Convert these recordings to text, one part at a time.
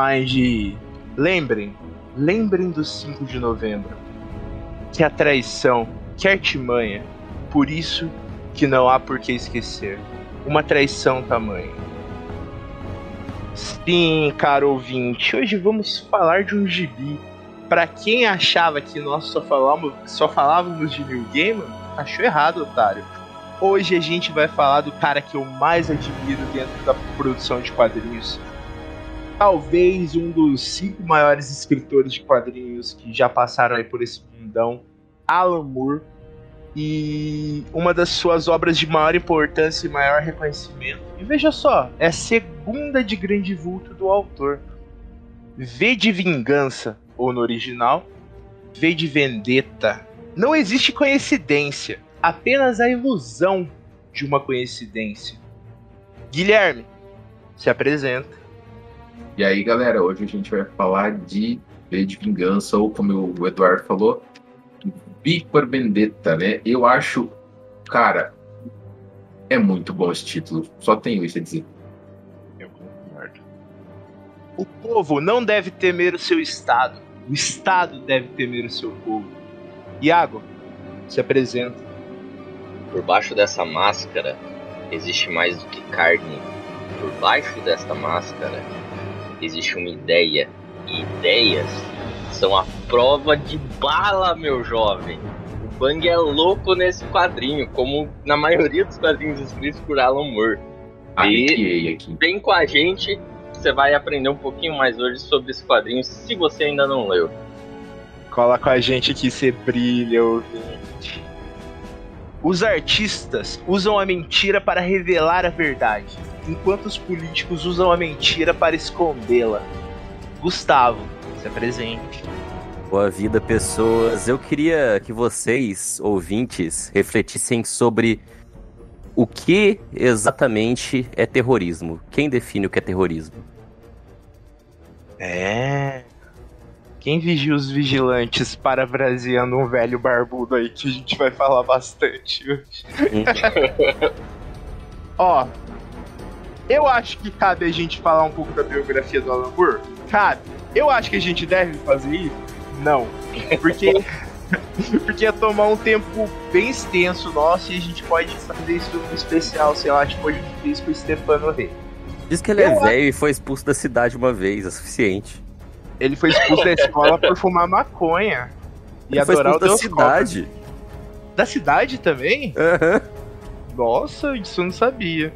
Mastermind, lembrem, lembrem do 5 de novembro. Que a traição, que a artimanha, por isso que não há por que esquecer. Uma traição tamanha. Sim, caro ouvinte, hoje vamos falar de um gibi. Para quem achava que nós só falávamos, só falávamos de New Game, achou errado, otário. Hoje a gente vai falar do cara que eu mais admiro dentro da produção de quadrinhos, talvez um dos cinco maiores escritores de quadrinhos que já passaram aí por esse mundão, Alan Moore, e uma das suas obras de maior importância e maior reconhecimento. E veja só, é a segunda de grande vulto do autor. V de Vingança, ou no original, V de Vendetta. Não existe coincidência, apenas a ilusão de uma coincidência. Guilherme, se apresenta. E aí, galera, hoje a gente vai falar de V de Vingança, ou como o Eduardo falou, V por Vendetta, né? Eu acho, cara, é muito bom esse título. Só tenho isso a dizer. Eu concordo. O povo não deve temer o seu Estado. O Estado deve temer o seu povo. Iago, se apresenta. Por baixo dessa máscara existe mais do que carne. Por baixo desta máscara existe uma ideia. E ideias são a prova de bala, meu jovem. O Bang é louco nesse quadrinho, como na maioria dos quadrinhos escritos por Alan Moore. E aqui. vem com a gente, você vai aprender um pouquinho mais hoje sobre esse quadrinho, se você ainda não leu. Cola com a gente que você brilha, ouvinte. Os artistas usam a mentira para revelar a verdade enquanto os políticos usam a mentira para escondê-la. Gustavo, se apresente. Boa vida, pessoas. Eu queria que vocês, ouvintes, refletissem sobre o que exatamente é terrorismo. Quem define o que é terrorismo? É. Quem vigia os vigilantes parafraseando um velho barbudo aí que a gente vai falar bastante hoje? Ó, eu acho que cabe a gente falar um pouco da biografia do Alan Moore. Cabe. Eu acho que a gente deve fazer isso? Não. Porque. porque ia tomar um tempo bem extenso nosso e a gente pode fazer isso no especial, sei lá, tipo a gente fez com o Stefano Rey. Diz que ele é velho e foi expulso da cidade uma vez, é suficiente. Ele foi expulso da escola por fumar maconha. E ele adorar foi expulso o da cidade. Da cidade também? Aham. Uhum. Nossa, isso eu não sabia.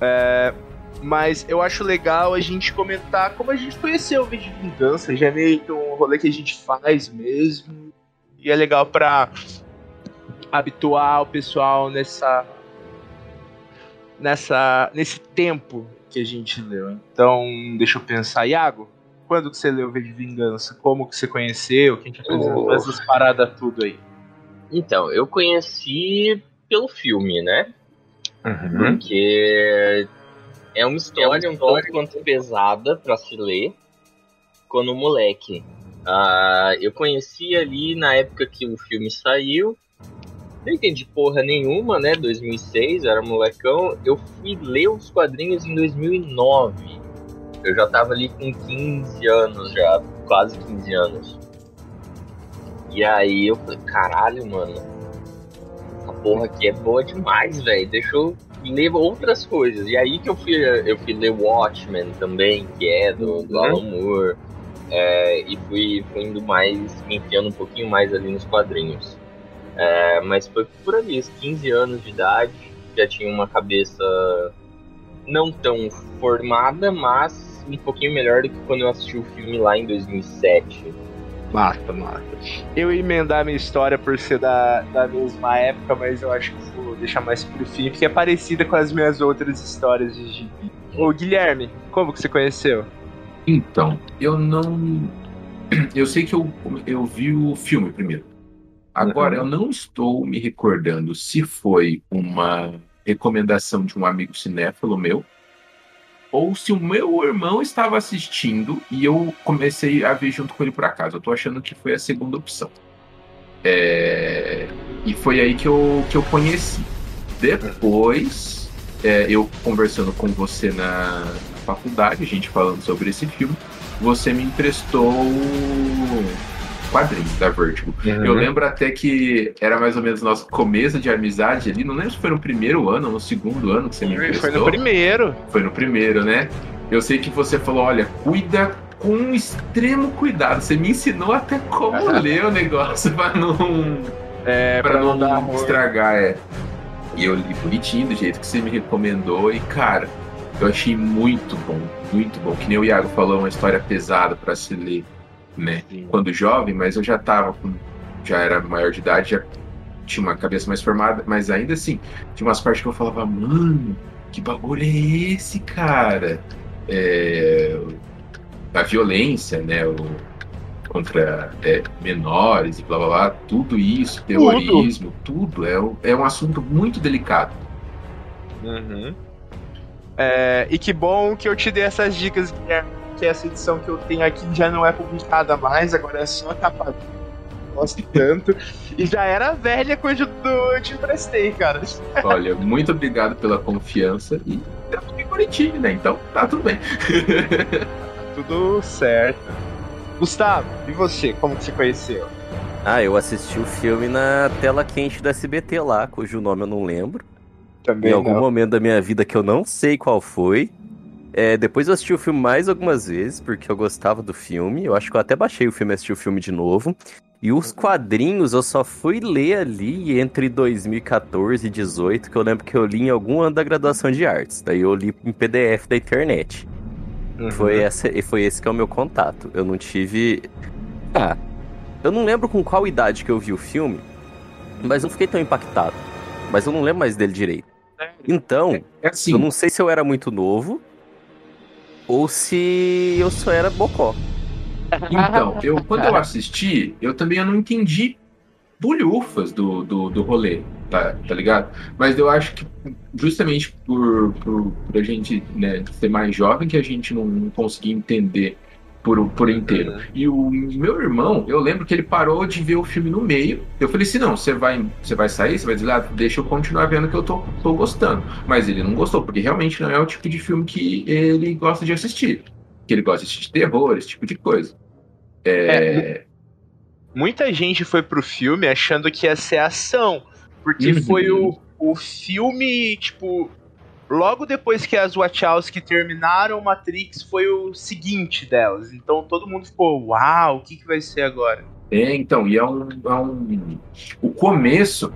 É, mas eu acho legal a gente comentar como a gente conheceu o vídeo de vingança. Já é meio que um rolê que a gente faz mesmo. E é legal pra habituar o pessoal nessa. nessa. nesse tempo que a gente leu. Então, deixa eu pensar. Iago, quando que você leu o vídeo de vingança? Como que você conheceu? Quem te apresentou oh. essas paradas tudo aí? Então, eu conheci pelo filme, né? Uhum. Porque é uma história, é uma história um tanto quanto pesada para se ler quando moleque. Uh, eu conheci ali na época que o filme saiu. Não entendi porra nenhuma, né? 2006, eu era molecão. Eu fui ler os quadrinhos em 2009. Eu já tava ali com 15 anos, já, quase 15 anos. E aí eu falei, caralho, mano porra aqui é boa demais, velho. Deixa eu ler outras coisas. E aí que eu fui, eu fui ler Watchmen também, que é do, do uhum. Alan Moore. É, e fui, fui indo mais, me enfiando um pouquinho mais ali nos quadrinhos. É, mas foi por ali, 15 anos de idade, já tinha uma cabeça não tão formada, mas um pouquinho melhor do que quando eu assisti o filme lá em 2007. Mata, mata. Eu ia emendar minha história por ser da, da mesma época, mas eu acho que vou deixar mais pro fim, porque é parecida com as minhas outras histórias de gibi. Ô, Guilherme, como que você conheceu? Então, eu não. Eu sei que eu, eu vi o filme primeiro. Agora, Uhum. eu não estou me recordando se foi uma recomendação de um amigo cinéfilo meu ou se o meu irmão estava assistindo e eu comecei a ver junto com ele por acaso. Eu tô achando que foi a segunda opção. É, E foi aí que eu, que eu conheci. Depois, é, eu conversando com você na, na faculdade, a gente falando sobre esse filme, você me emprestou quadrinho da Vertigo. Eu lembro até que era mais ou menos nosso começo de amizade ali. Não lembro se foi no primeiro ano ou no segundo ano que você me emprestou. Foi no primeiro. Foi no primeiro, né? Eu sei que você falou, olha, cuida com extremo cuidado. Você me ensinou até como ler o negócio pra não, É, pra não, dar ruim. estragar, é. E eu li bonitinho do jeito que você me recomendou e, cara, eu achei muito bom, muito bom. Que nem o Iago falou, uma história pesada pra se ler, né? Quando jovem, mas eu já tava com, já era maior de idade, já tinha uma cabeça mais formada, mas ainda assim, tinha umas partes que eu falava, mano, que bagulho é esse, cara? É, a violência, né? O, contra é, menores e blá blá blá, tudo isso, terrorismo, tudo, é, um- é um assunto muito delicado. Uhum. É, e que bom que eu te dei essas dicas, Guilherme, que essa edição que eu tenho aqui já não é publicada mais, agora é só capa. Gosto tanto. E já era velha quando eu te emprestei, cara. Olha, muito obrigado pela confiança e tá tudo bem bonitinho, né? Então tá tudo bem. Tudo certo. Gustavo, e você? Como que você conheceu? Ah, eu assisti o filme na tela quente do SBT lá, cujo nome eu não lembro. Também em algum momento da minha vida que eu não sei qual foi. É, depois eu assisti o filme mais algumas vezes, porque eu gostava do filme. Eu acho que eu até baixei o filme e assisti o filme de novo. E os quadrinhos eu só fui ler ali entre 2014 e 2018, que eu lembro que eu li em algum ano da graduação de artes. Daí eu li em PDF da internet. Uhum. Foi, essa, e foi esse que é o meu contato. Eu não tive. Ah, eu não lembro com qual idade que eu vi o filme, mas não fiquei tão impactado. Mas eu não lembro mais dele direito. Então, É assim, eu não sei se eu era muito novo ou se eu só era bocó. Então, eu, quando eu assisti, eu também não entendi bulhufas do, do, do rolê, tá, tá ligado? Mas eu acho que justamente por, por, por a gente né, ser mais jovem que a gente não, não conseguia entender por, por inteiro. E o meu irmão, eu lembro que ele parou de ver o filme no meio. Eu falei assim, não, você vai, você vai sair, você vai dizer, ah, deixa eu continuar vendo que eu tô, tô gostando. Mas ele não gostou, porque realmente não é o tipo de filme que ele gosta de assistir. Que ele gosta de assistir terror, esse tipo de coisa. É, Muita gente foi pro filme achando que ia ser ação. Porque Uhum. foi o, o filme, tipo. Logo depois que as Wachowski terminaram Matrix, foi o seguinte delas. Então todo mundo ficou, uau, o que, que vai ser agora? É, então, e é um, é um- O começo,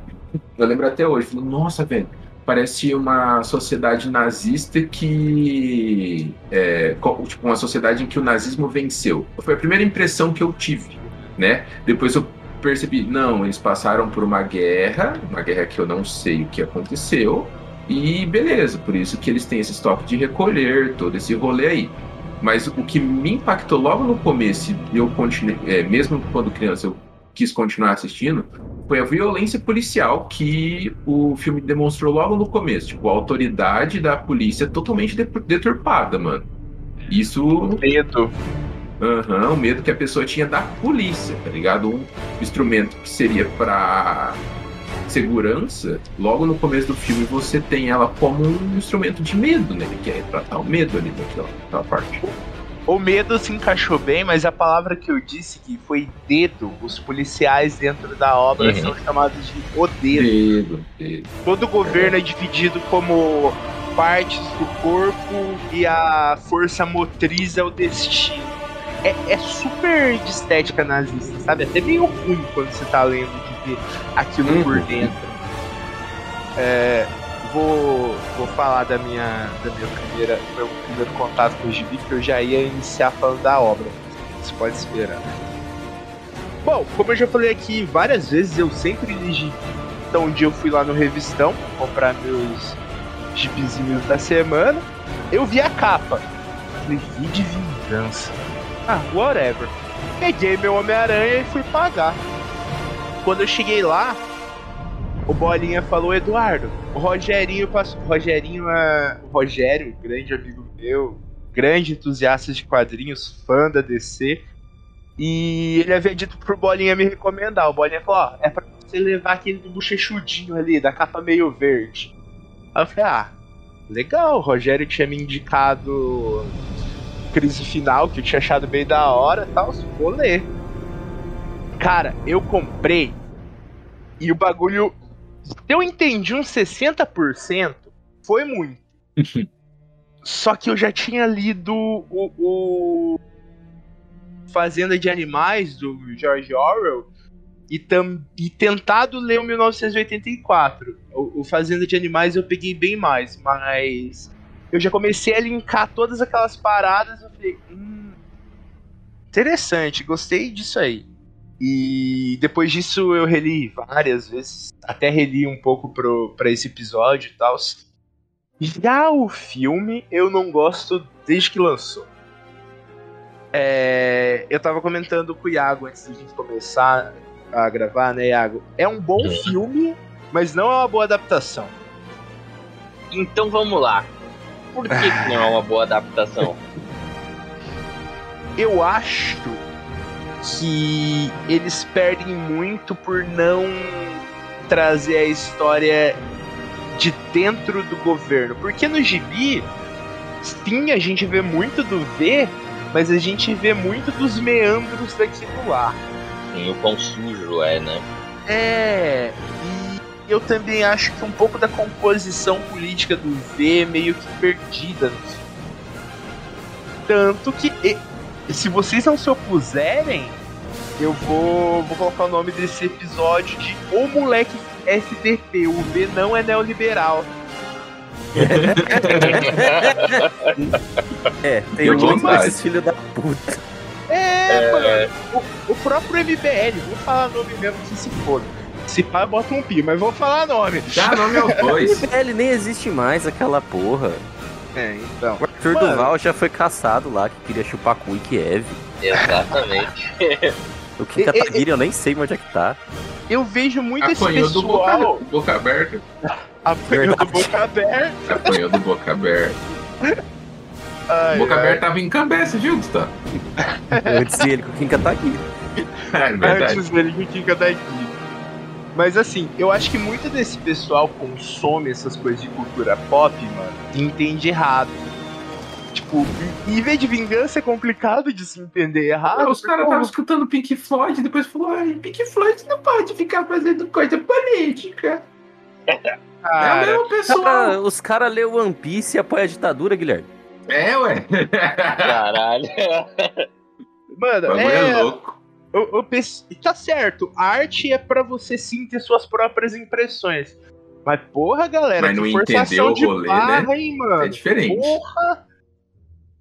eu lembro até hoje, nossa, velho, parece uma sociedade nazista que. É, tipo, uma sociedade em que o nazismo venceu. Foi a primeira impressão que eu tive, né? Depois eu percebi, não, eles passaram por uma guerra, uma guerra que eu não sei o que aconteceu, e beleza, por isso que eles têm esse estoque de recolher, todo esse rolê aí. Mas o que me impactou logo no começo, eu continuei, é, mesmo quando criança eu quis continuar assistindo, foi a violência policial que o filme demonstrou logo no começo. Tipo, a autoridade da polícia totalmente de- deturpada, mano. Isso Medo. Aham, o medo que a pessoa tinha da polícia, tá ligado? Um instrumento que seria pra segurança, logo no começo do filme você tem ela como um instrumento de medo, né? Ele quer retratar o medo ali daquela, daquela parte. O medo se encaixou bem, mas a palavra que eu disse que foi dedo, os policiais dentro da obra Uhum. são chamados de o dedo. Medo, medo. Todo governo é dividido como partes do corpo e a força motriz é o destino. É, é super de estética nazista, sabe? Até meio ruim quando você tá lendo ver aquilo Uhum. por dentro. É, vou, vou falar da minha, da minha primeira, meu primeiro contato com o gibi, que eu já ia iniciar falando da obra. Você pode esperar. Bom, como eu já falei aqui várias vezes, eu sempre li gibi. Então um dia eu fui lá no Revistão comprar meus gibizinhos da semana. Eu vi a capa. Falei, vi de vingança. Ah, whatever. Peguei meu Homem-Aranha e fui pagar. Quando eu cheguei lá, o Bolinha falou, Eduardo, o Rogerinho passou. Rogerinho é. Rogério, grande amigo meu, grande entusiasta de quadrinhos, fã da DC. E ele havia dito pro Bolinha me recomendar. O Bolinha falou, ó, é pra você levar aquele do bochechudinho ali, da capa meio verde. Aí eu falei, ah, legal, o Rogério tinha me indicado crise final, que eu tinha achado bem da hora tal, vou ler. Cara, eu comprei e o bagulho. Se eu entendi uns 60%, foi muito. Só que eu já tinha lido o, o Fazenda de Animais, do George Orwell, e, tam, e tentado ler o 1984. O, o Fazenda de Animais eu peguei bem mais, mas eu já comecei a linkar todas aquelas paradas. Eu falei, hum, interessante, gostei disso aí. E depois disso eu reli várias vezes, até reli um pouco pro, pra esse episódio e tal. Já o filme eu não gosto desde que lançou. É, eu tava comentando com o Iago antes de a gente começar a gravar, né, Iago? É um bom filme, mas não é uma boa adaptação. Então vamos lá. Por que, que não é uma boa adaptação? Eu acho que eles perdem muito por não trazer a história de dentro do governo. Porque no gibi, sim, a gente vê muito do V, mas a gente vê muito dos meandros daquilo lá. Sim, o quão sujo é, né? É, e eu também acho que um pouco da composição política do V é meio que perdida. Tanto que, se vocês não se opuserem, eu vou, vou colocar o nome desse episódio de O Moleque SDP. O V não é neoliberal. é, tem Eu muito desses filhos da puta. É, É. mano. O, o próprio MBL, vou falar nome mesmo que se foda. Se pá, bota um pi, mas vou falar nome. Dá nome aos dois. Ele nem existe mais, aquela porra. É, então. O Arthur Mano. Duval já foi caçado lá, que queria chupar cu Kiev. Exatamente. O Kim E- e- Kataguiri eu nem sei onde é que tá. Eu vejo muito esse Apanhou do boca, pessoal boca aberta. apanhando Verdade. boca aberta. Apanhou do boca aberta. Ai, boca ai. aberta tava em cabeça, viu, Gustavo? Antes ele com o Kim Kataguiri. É verdade. Antes dele que fica daqui. Mas assim, eu acho que muito desse pessoal consome essas coisas de cultura pop, mano, e entende errado. Tipo, e, e ver de vingança é complicado de se entender errado. Os caras estavam escutando Pink Floyd e depois falou: ai, Pink Floyd não pode ficar fazendo coisa política. É a cara, mesma pessoa. Cara, os caras lê One Piece e apoia a ditadura, Guilherme. É, ué. Caralho. O mano, é é, louco. Eu, eu penso- tá certo, a arte é pra você sim ter suas próprias impressões. Mas porra, galera, Mas não que forçação entendeu o de rolê, barra, hein, mano? É diferente. Porra!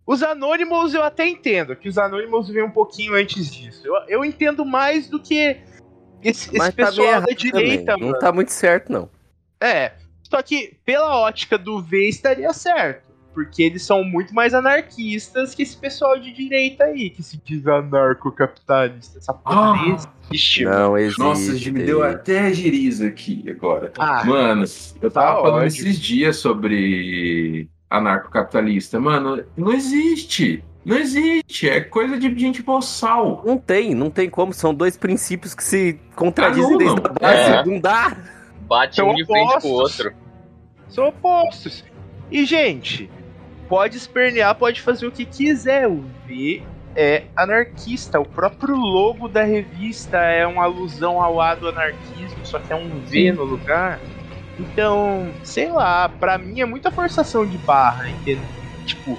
Os Anonymous eu até entendo, que os Anonymous vêm um pouquinho antes disso. Eu, eu entendo mais do que esse, esse tá pessoal da direita, também. mano. Não tá muito certo, não. É. Só que pela ótica do V estaria certo. Porque eles são muito mais anarquistas que esse pessoal de direita aí, que se diz anarcocapitalista. Essa porra Ah. existe. mano. Não existe. Nossa, me deu até giriza aqui agora. Ah, Mano, eu Tá tava falando ódio. esses dias sobre anarcocapitalista. Mano, não existe. Não existe. É coisa de gente boçal. Não tem, não tem como. São dois princípios que se contradizem Anulam. desde a base. É. Não dá. Bate São um de frente pro opostos. outro. são opostos. E, gente, pode espernear, pode fazer o que quiser. O V é anarquista. O próprio logo da revista é uma alusão ao A do anarquismo, só que é um V no lugar. Então, sei lá, pra mim é muita forçação de barra, entende? Tipo.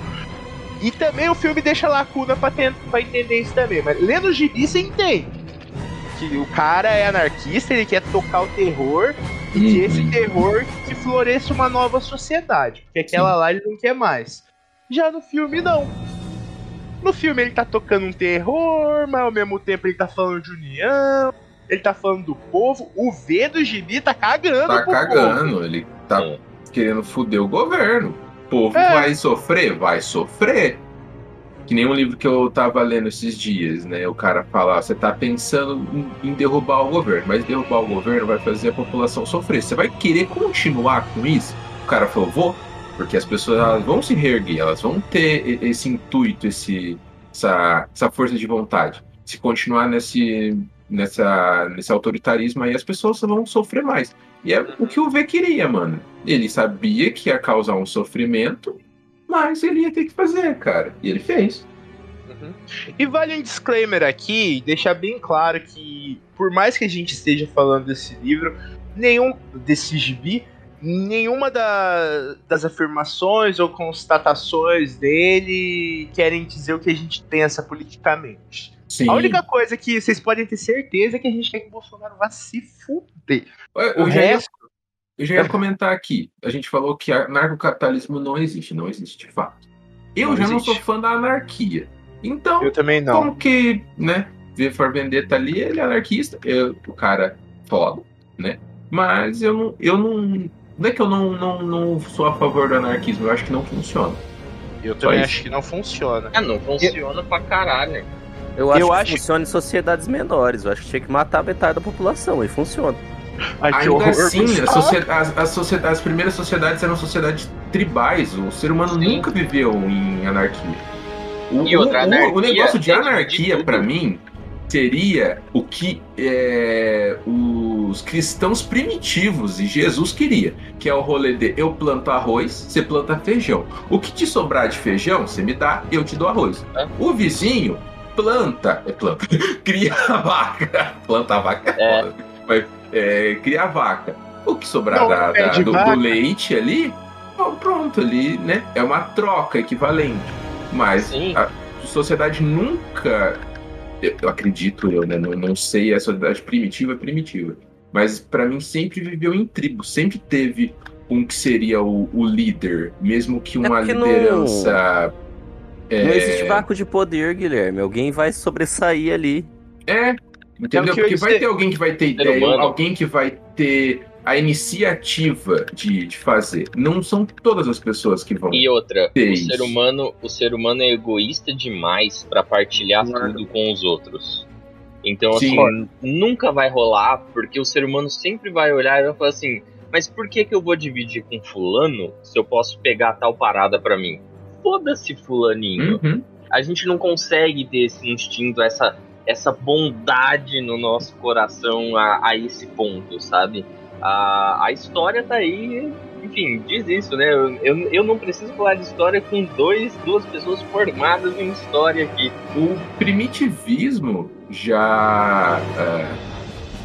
E também o filme deixa lacuna pra, ten- pra entender isso também. Mas lendo o gibi você entende. Que o cara é anarquista, ele quer tocar o terror. E que esse terror que floresça uma nova sociedade. Porque aquela Sim. lá ele não quer mais. Já no filme, não. No filme ele tá tocando um terror, mas ao mesmo tempo ele tá falando de união, ele tá falando do povo. O V do gibi tá cagando Tá pro povo. cagando, ele tá É. querendo foder o governo. O povo É. vai sofrer? Vai sofrer. Que nem um livro que eu tava lendo esses dias, né? O cara fala, "Ah, você tá pensando em, derrubar o governo, mas derrubar o governo vai fazer a população sofrer. Você vai querer continuar com isso? O cara falou, vou, porque as pessoas vão se reerguer, elas vão ter esse intuito, esse, essa, essa força de vontade. Se continuar nesse, nessa, nesse autoritarismo aí, as pessoas vão sofrer mais. E é o que o V queria, mano. Ele sabia que ia causar um sofrimento, mas ele ia ter que fazer, cara. E ele fez. E vale um disclaimer aqui, deixar bem claro que, por mais que a gente esteja falando desse livro, nenhum desse gibi, nenhuma da- das afirmações ou constatações dele querem dizer o que a gente pensa politicamente. Sim. A única coisa que vocês podem ter certeza é que a gente quer que o Bolsonaro vá se fuder. Eu, O resto, eu já ia comentar aqui. A gente falou que anarcocapitalismo não existe, não existe de fato. Eu Não já não existe. sou fã da anarquia. Então, eu também não. como que, né? V for Vendetta ali, ele é anarquista, eu, o cara foda, né? Mas eu não, eu não. Não é que eu não, não, não sou a favor do anarquismo, eu acho que não funciona. Eu também acho que não funciona. Ah, não funciona pra caralho. Eu acho Eu que acho- funciona em sociedades menores. Eu acho que tinha que matar metade da população e funciona. Ai, Ainda assim, as, as socie- as primeiras sociedades eram sociedades tribais. O ser humano Sim. nunca viveu em anarquia. O, E outra, o- anarquia o negócio de é anarquia, pra mim, seria o que é, os cristãos primitivos e Jesus queria, que é o rolê de eu planto arroz, você planta feijão. O que te sobrar de feijão, você me dá, eu te dou arroz. É. O vizinho planta, é planta, cria a vaca, planta a vaca, É. foda. Mas, é, cria a vaca. O que sobrar Não, da- é da- do, do leite ali, ó, pronto, ali, né? É uma troca equivalente. Mas Sim. a sociedade nunca, eu, eu acredito eu, né? Não, não sei, a sociedade primitiva é primitiva. Mas pra mim sempre viveu em tribo, sempre teve um que seria o, o líder, mesmo que uma porque não- liderança. é, Não existe vácuo de poder, Guilherme. Alguém vai sobressair ali. É, entendeu? É Porque vai ter alguém que vai ter ideia, humano. alguém que vai ter a iniciativa de, de fazer. Não são todas as pessoas que vão. E outra, o isso? ser humano, o ser humano é egoísta demais pra partilhar Claro. tudo com os outros. Então, Sim. assim, nunca vai rolar, porque o ser humano sempre vai olhar e vai falar assim: mas por que, que eu vou dividir com Fulano se eu posso pegar tal parada pra mim? Foda-se, Fulaninho. Uhum. A gente não consegue ter esse instinto, essa, essa bondade no nosso coração a, a esse ponto, sabe? A, a história tá aí, enfim, diz isso, né? Eu, eu, eu não preciso falar de história com dois, duas pessoas formadas em história aqui. O primitivismo já é,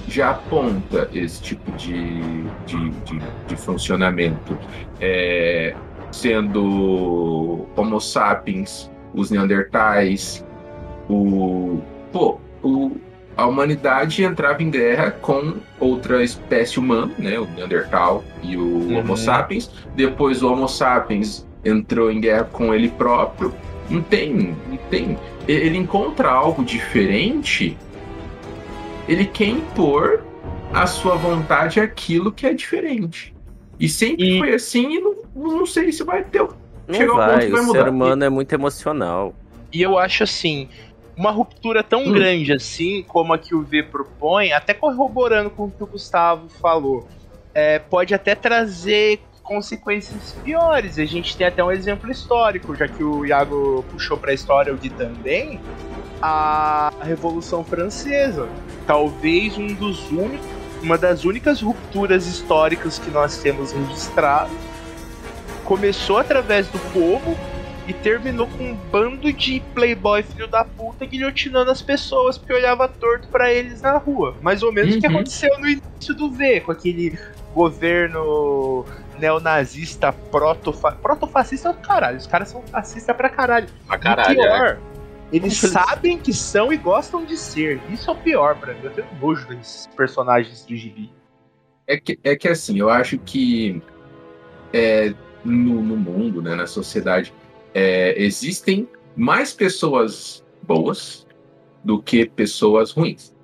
já aponta esse tipo de, de, de, de funcionamento, É, sendo Homo sapiens, os Neandertais, o pô, o, a humanidade entrava em guerra com outra espécie humana, né, o Neandertal e o Uhum. Homo sapiens. Depois o Homo sapiens entrou em guerra com ele próprio. Não tem, não tem. Ele encontra algo diferente. Ele quer impor a sua vontade àquilo que é diferente. E sempre E- foi assim e não, não sei se vai ter. Não ponto vai, que vai o mudar. ser humano é muito emocional. E eu acho assim, uma ruptura tão Hum. grande assim, como a que o V propõe, até corroborando com o que o Gustavo falou, é, pode até trazer consequências piores. A gente tem até um exemplo histórico, já que o Iago puxou pra história o Gui também, a Revolução Francesa. Talvez um dos únicos, uma das únicas rupturas históricas que nós temos registrado. Começou através do povo e terminou com um bando de playboy filho da puta guilhotinando as pessoas porque olhava torto pra eles na rua. Mais ou menos o que Uhum. aconteceu no início do V, com aquele governo neonazista protofa protofascista é do caralho. Os caras são fascistas pra caralho. Pra caralho, né? pior, eles Como que eles- sabem que são e gostam de ser. Isso é o pior pra mim. Eu tenho nojo desses personagens do gibi. É que, é que assim, eu acho que é, no, no mundo, né, na sociedade, é, existem mais pessoas boas do que pessoas ruins.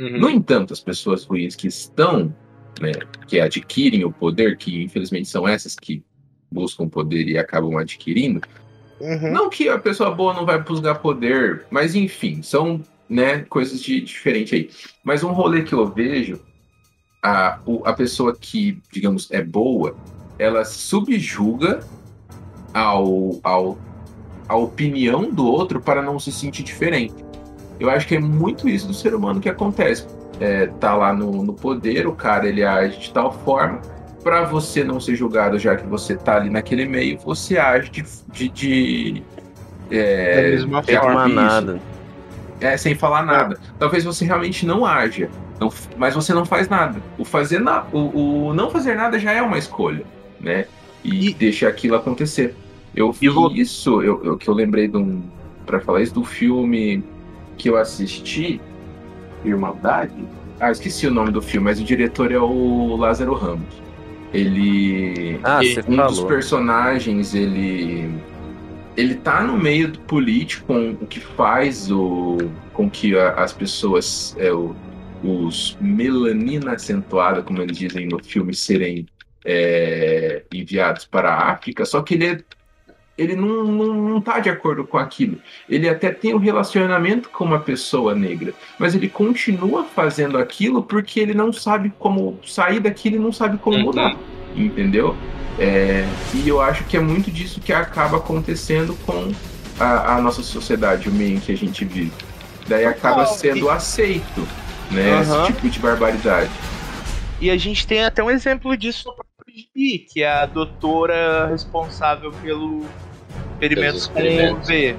Uhum. No entanto, as pessoas ruins que estão, né, que adquirem o poder, que infelizmente são essas que buscam poder e acabam adquirindo, Uhum. não que a pessoa boa não vai buscar poder, mas enfim, são né, coisas de diferente aí. Mas um rolê que eu vejo, a, a pessoa que, digamos, é boa, ela subjuga ao, ao, a opinião do outro para não se sentir diferente. Eu acho que é muito isso do ser humano que acontece. É, tá lá no, no poder, o cara ele age de tal forma para você não ser julgado, já que você tá ali naquele meio, você age de, de, de é, Da mesma de forma. Nada. É, sem falar nada. Talvez você realmente não haja, não mas você não faz nada. O fazer na, o, o não fazer nada já é uma escolha, né? E, E- deixa aquilo acontecer. Eu vi isso, eu, eu- que eu lembrei de um, para falar isso do filme que eu assisti, Irmandade. Ah, esqueci o nome do filme, mas o diretor é o Lázaro Ramos. Ele Ah, E você um dos falou. personagens, ele ele tá no meio do político, com o que faz o com que a- as pessoas é, o- os melanina acentuada, como eles dizem no filme, serem é, enviados para a África, só que ele é- ele não, não, não tá de acordo com aquilo. Ele até tem um relacionamento com uma pessoa negra, mas ele continua fazendo aquilo porque ele não sabe como sair daquilo e não sabe como Uhum. mudar entendeu? É, e eu acho que é muito disso que acaba acontecendo com a, a nossa sociedade, o meio em que a gente vive. Daí acaba sendo aceito, né? Aham. Esse tipo de barbaridade. E a gente tem até um exemplo disso Gibi, que é a doutora responsável pelo experimentos com o. V.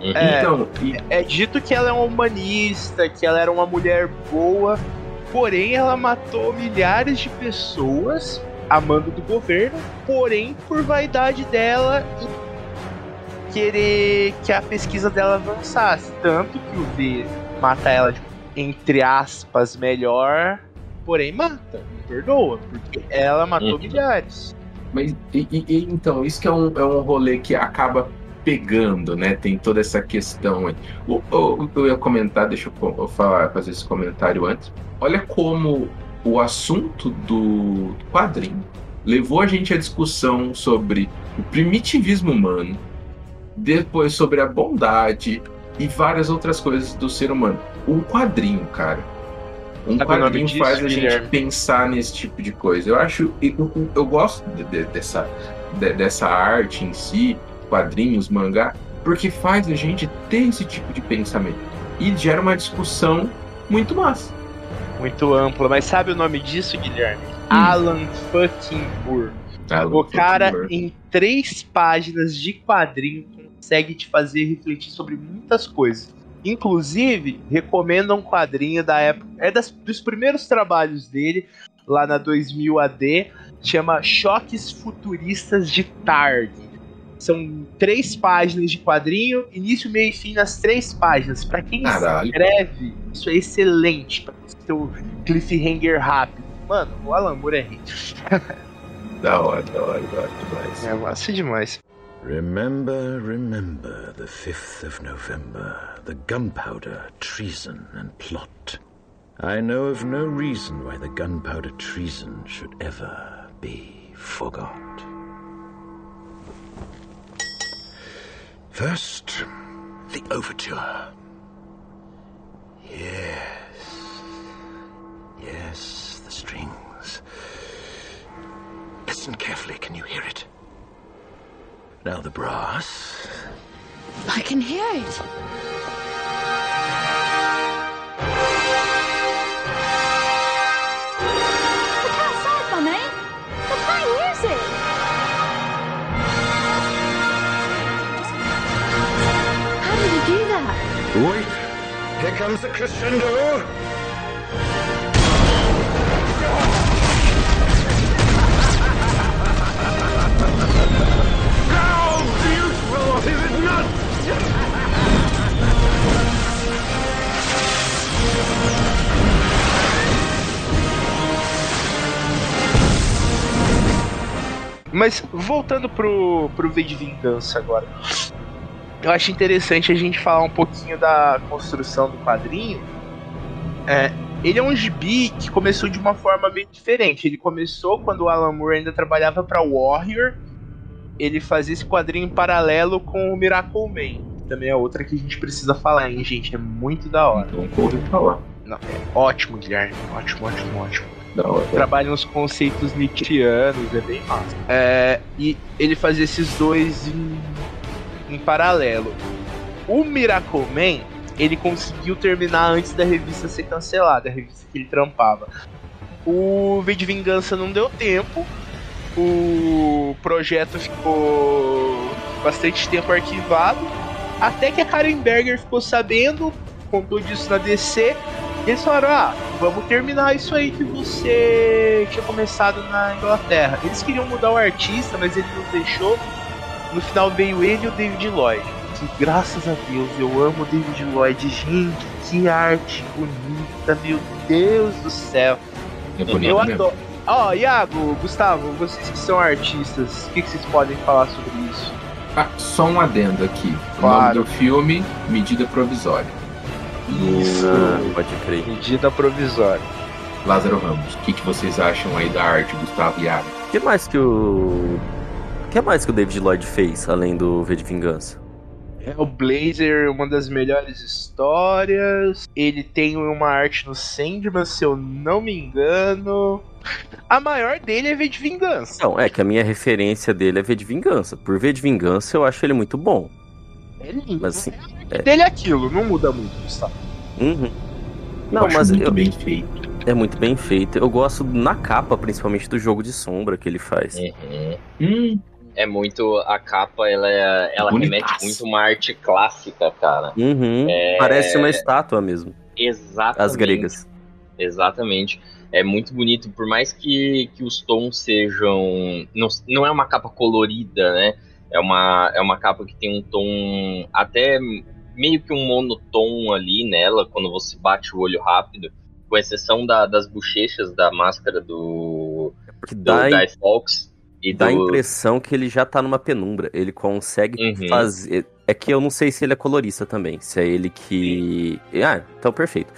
Uhum. É. Então, e- É dito que ela é uma humanista, que ela era uma mulher boa, porém ela matou milhares de pessoas a mando do governo, porém por vaidade dela e querer que a pesquisa dela avançasse. Tanto que o V mata ela, tipo, entre aspas, melhor, porém mata, perdoa, porque ela matou Uhum. milhares. mas e- e- então, isso que é um, é um rolê que acaba pegando, né? Tem toda essa questão aí. O, o- eu ia comentar, deixa eu, eu falar, fazer esse comentário antes. Olha como o assunto do quadrinho levou a gente à discussão sobre o primitivismo humano, depois sobre a bondade e várias outras coisas do ser humano. Um quadrinho, cara. Um Sabe quadrinho disso, faz a gente Guilherme? pensar pensar nesse tipo de coisa. Eu acho, eu, eu- gosto de- de- dessa, de- dessa arte em si, quadrinhos, mangá, porque faz a gente ter esse tipo de pensamento e gera uma discussão muito massa. Muito ampla, mas sabe o nome disso, Guilherme? Alan fucking Moore. Tá, O cara, favor. em três páginas de quadrinho, consegue te fazer refletir sobre muitas coisas. Inclusive, recomendo um quadrinho da época. É das, dos primeiros trabalhos dele, lá na 2000 AD, chama Choques Futuristas de Targ. São três páginas de quadrinho, início, meio e fim nas três páginas. Pra quem Caralho. escreve, isso é excelente. Pra o cliffhanger rápido. Mano, o Alan Moore é rei. Da hora, da hora, da hora demais. É massa demais. Remember, remember the 5th of November, the gunpowder, treason, and plot. I know of no reason why the gunpowder treason should ever be forgot. First, the overture. Yes. Yes, the strings. Listen carefully, can you hear it? Now the brass. I can hear it. Look outside, Mummy. They're playing music. How did he do that? Wait! Here comes the crescendo! Mas voltando pro, pro V de Vingança agora. Eu acho interessante a gente falar um pouquinho da construção do quadrinho. É, ele é um gibi que começou de uma forma bem diferente. Ele começou quando o Alan Moore ainda trabalhava para Warrior. Ele fazia esse quadrinho em paralelo com o Miracle Man. Também é outra que a gente precisa falar, hein, gente? É muito da hora. Então, corre falar. Não, é ótimo, Guilherme. Ótimo, ótimo, ótimo. Trabalha nos conceitos nietzschianos, é bem massa. É, e ele fazia esses dois em, em paralelo. O Miracle Man, ele conseguiu terminar antes da revista ser cancelada, a revista que ele trampava. O V de Vingança não deu tempo. O projeto ficou bastante tempo arquivado. Até que a Karen Berger ficou sabendo, contou disso na DC. E eles falaram: Ah, vamos terminar isso aí que você tinha começado na Inglaterra. Eles queriam mudar o artista, mas ele não deixou. No final veio ele e o David Lloyd. Que graças a Deus eu amo o David Lloyd. Gente, que arte bonita, meu Deus do céu. É bonito Eu mesmo. adoro. Ó, Iago, Gustavo, vocês que são artistas, o que, que vocês podem falar sobre isso? Ah, só um adendo aqui. O Claro. nome do filme, Medida Provisória. Ah, pode crer. Medida provisória. Lázaro Ramos. O que, que vocês acham aí da arte, Gustavo e Iago? O que mais que o. O que mais que o David Lloyd fez, além do V de Vingança? É o Blazer, uma das melhores histórias. Ele tem uma arte no Sandman, se eu não me engano. A maior dele é V de Vingança. Não, é que a minha referência dele é V de Vingança. Por V de Vingança, eu acho ele muito bom. É lindo. Mas assim. A arte dele é aquilo, não muda muito, Gustavo. Uhum. Eu Não, acho mas muito eu- bem feito. é muito bem feito. Eu gosto na capa, principalmente do jogo de sombra que ele faz. Uhum. Hum, É muito. A capa, ela, é- ela remete muito a uma arte clássica, cara. Uhum. Parece uma estátua mesmo. Exatamente. As gregas. Exatamente. É muito bonito, por mais que, que os tons sejam. Não, não é uma capa colorida, né? É uma, é uma capa que tem um tom até meio que um monotom ali nela, quando você bate o olho rápido, com exceção da- das bochechas da máscara do, Porque do dá, Guy Fawkes e dá a do. impressão que ele já tá numa penumbra. Ele consegue Uhum. fazer. É que eu não sei se ele é colorista também. Se é ele que. Ah, então perfeito.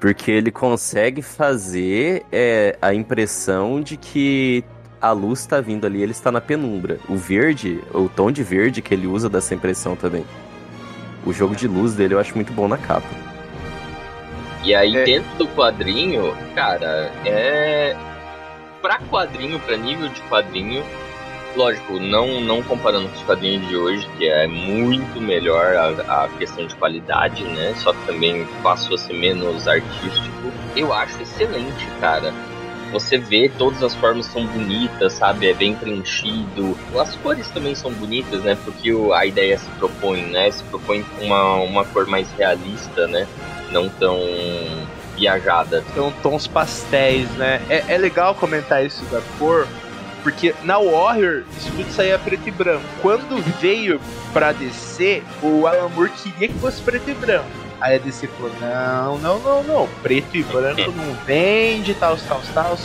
Porque ele consegue fazer é, a impressão de que a luz tá vindo ali ele está na penumbra. O verde, o tom de verde que ele usa dessa impressão também. O jogo de luz dele eu acho muito bom na capa. E aí, É. dentro do quadrinho, cara, é. Pra quadrinho, pra nível de quadrinho, lógico, não, não comparando com os quadrinhos de hoje, que é muito melhor a, a questão de qualidade, né? Só que também passou a ser menos artístico. Eu acho excelente, cara. Você vê, todas as formas são bonitas, sabe? É bem preenchido. As cores também são bonitas, né? Porque a ideia se propõe, né? Se propõe uma, uma cor mais realista, né? não tão viajada. São tons pastéis, né? É, é legal comentar isso da cor, porque na Warrior isso tudo saía preto e branco. Quando veio pra DC, o Alan Moore queria que fosse preto e branco. Aí a DC falou: não, não, não, não. Preto e branco não vende, tal, tal, tal.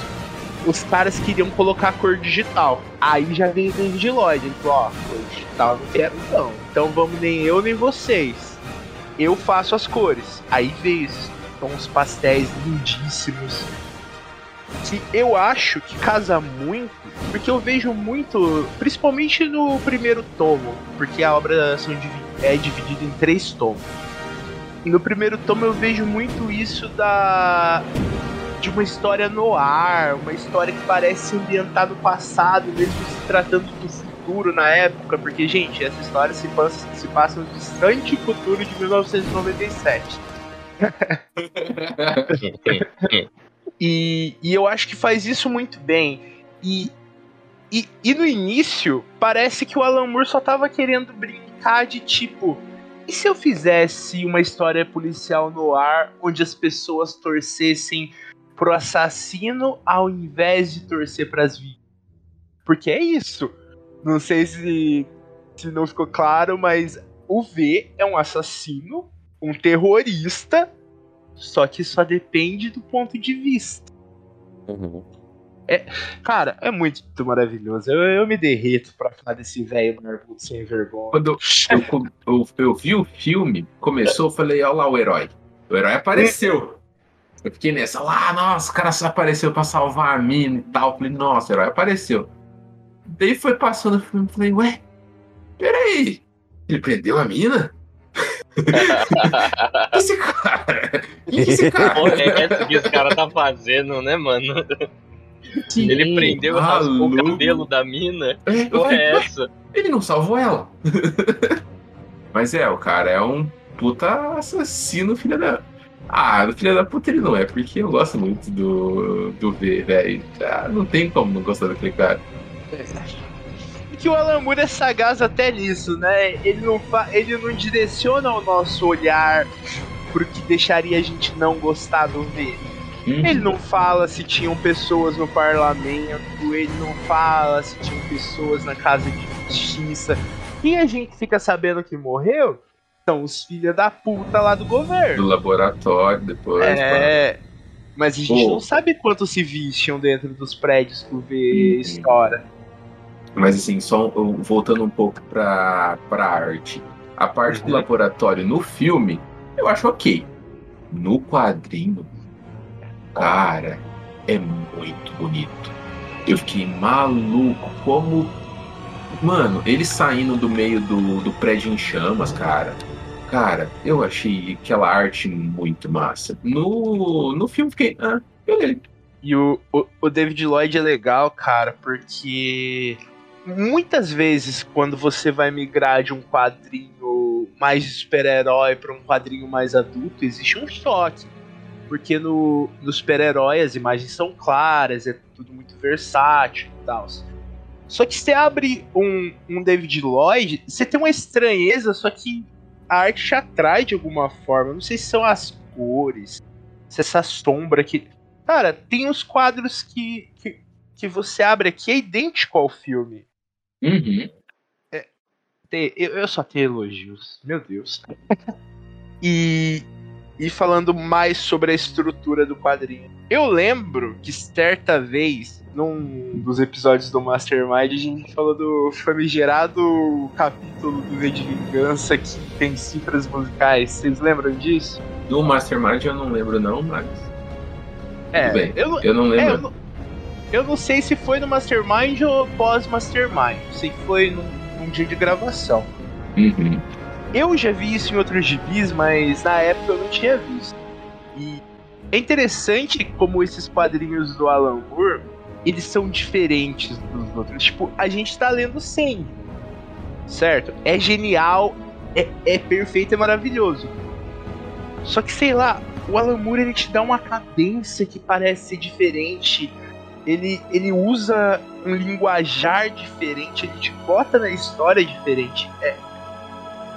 Os caras queriam colocar a cor digital. Aí já veio o David Lloyd. Ele falou: ó, cor digital não quero não. Então vamos nem eu nem vocês. Eu faço as cores. Aí veio esses tons pastéis lindíssimos. Que eu acho que casa muito, porque eu vejo muito, principalmente no primeiro tomo, porque a obra são é dividida em três tomos. No primeiro tomo eu vejo muito isso da de uma história no ar, uma história que parece ambientar no passado, mesmo se tratando do futuro na época, porque gente, essa história se passa, se passa no distante futuro de 1997. E, e eu acho que faz isso muito bem. E, e, e no início, parece que o Alan Moore só tava querendo brincar de tipo. E se eu fizesse uma história policial no ar onde as pessoas torcessem pro assassino ao invés de torcer pras vítimas? Porque é isso. Não sei se, se não ficou claro, mas o V é um assassino, um terrorista, só que só depende do ponto de vista. Uhum. É, cara, é muito maravilhoso. Eu, eu me derreto pra falar desse velho barbudo sem vergonha. Quando eu, eu, eu, vi o filme, começou, eu falei, olha lá o herói. O herói apareceu. Eu fiquei nessa, lá, nossa, o cara só apareceu pra salvar a mina e tal. Eu falei, nossa, o herói apareceu. Daí foi passando o filme, falei, ué, peraí, ele prendeu a mina? esse cara? Esse cara? É que esse cara tá fazendo, né, mano? Sim, Ele prendeu e raspou o cabelo da mina. É, Porra, é essa? Ele não salvou ela. Mas é, o cara é um puta assassino, filha da. Ah, filha da puta ele não é, porque eu gosto muito do, do V, velho. Ah, não tem como não gostar daquele cara. E que o Alan Moore é sagaz até nisso, né? Ele não, fa ele não direciona o nosso olhar pro que deixaria a gente não gostar do V. Uhum. Ele não fala se tinham pessoas no parlamento, ele não fala se tinham pessoas na casa de justiça. E a gente fica sabendo que morreu são os filhos da puta lá do Do governo. laboratório depois. É. Mas a gente Pô. não sabe quantos civis tinham dentro dos prédios que o V Uhum. estoura. Mas assim, só voltando um pouco pra, pra arte. A parte do Uhum. laboratório no filme, eu acho ok. No quadrinho, cara, é muito bonito. Eu fiquei maluco como. Mano, ele saindo do meio do, do prédio em chamas, cara. Cara, eu achei aquela arte muito massa. No, no filme fiquei. Ah, beleza. E o, o, o David Lloyd é legal, cara, porque muitas vezes quando você vai migrar de um quadrinho mais super-herói para um quadrinho mais adulto, existe um choque. Porque no, no super-herói as imagens são claras, é tudo muito versátil e tal. Só que você abre um, um David Lloyd, você tem uma estranheza, só que a arte te atrai de alguma forma. Não sei se são as cores, se essa sombra que. Cara, tem uns quadros que, que, que você abre aqui, é idêntico ao filme. Uhum. Te- Eu, eu só tenho elogios, meu Deus. e, e falando mais sobre a estrutura do quadrinho. Eu lembro que certa vez, num dos episódios do Mastermind, a gente falou do famigerado capítulo do V de Vingança que tem cifras musicais. Vocês lembram disso? Do Mastermind eu não lembro, não, mas. É, Tudo bem. eu, não- Eu não É, eu, lembro. não, eu não sei se foi no Mastermind ou pós-Mastermind. Sei que foi num, num dia de gravação. Uhum. Eu já vi isso em outros gibis, mas na época eu não tinha visto. E é interessante como esses quadrinhos do Alan Moore, eles são diferentes dos outros. Tipo, a gente tá lendo Sandy, certo? É genial, é, é perfeito, é maravilhoso. Só que, sei lá, o Alan Moore, ele te dá uma cadência que parece diferente. Ele, ele usa um linguajar diferente, ele te bota na história diferente. É,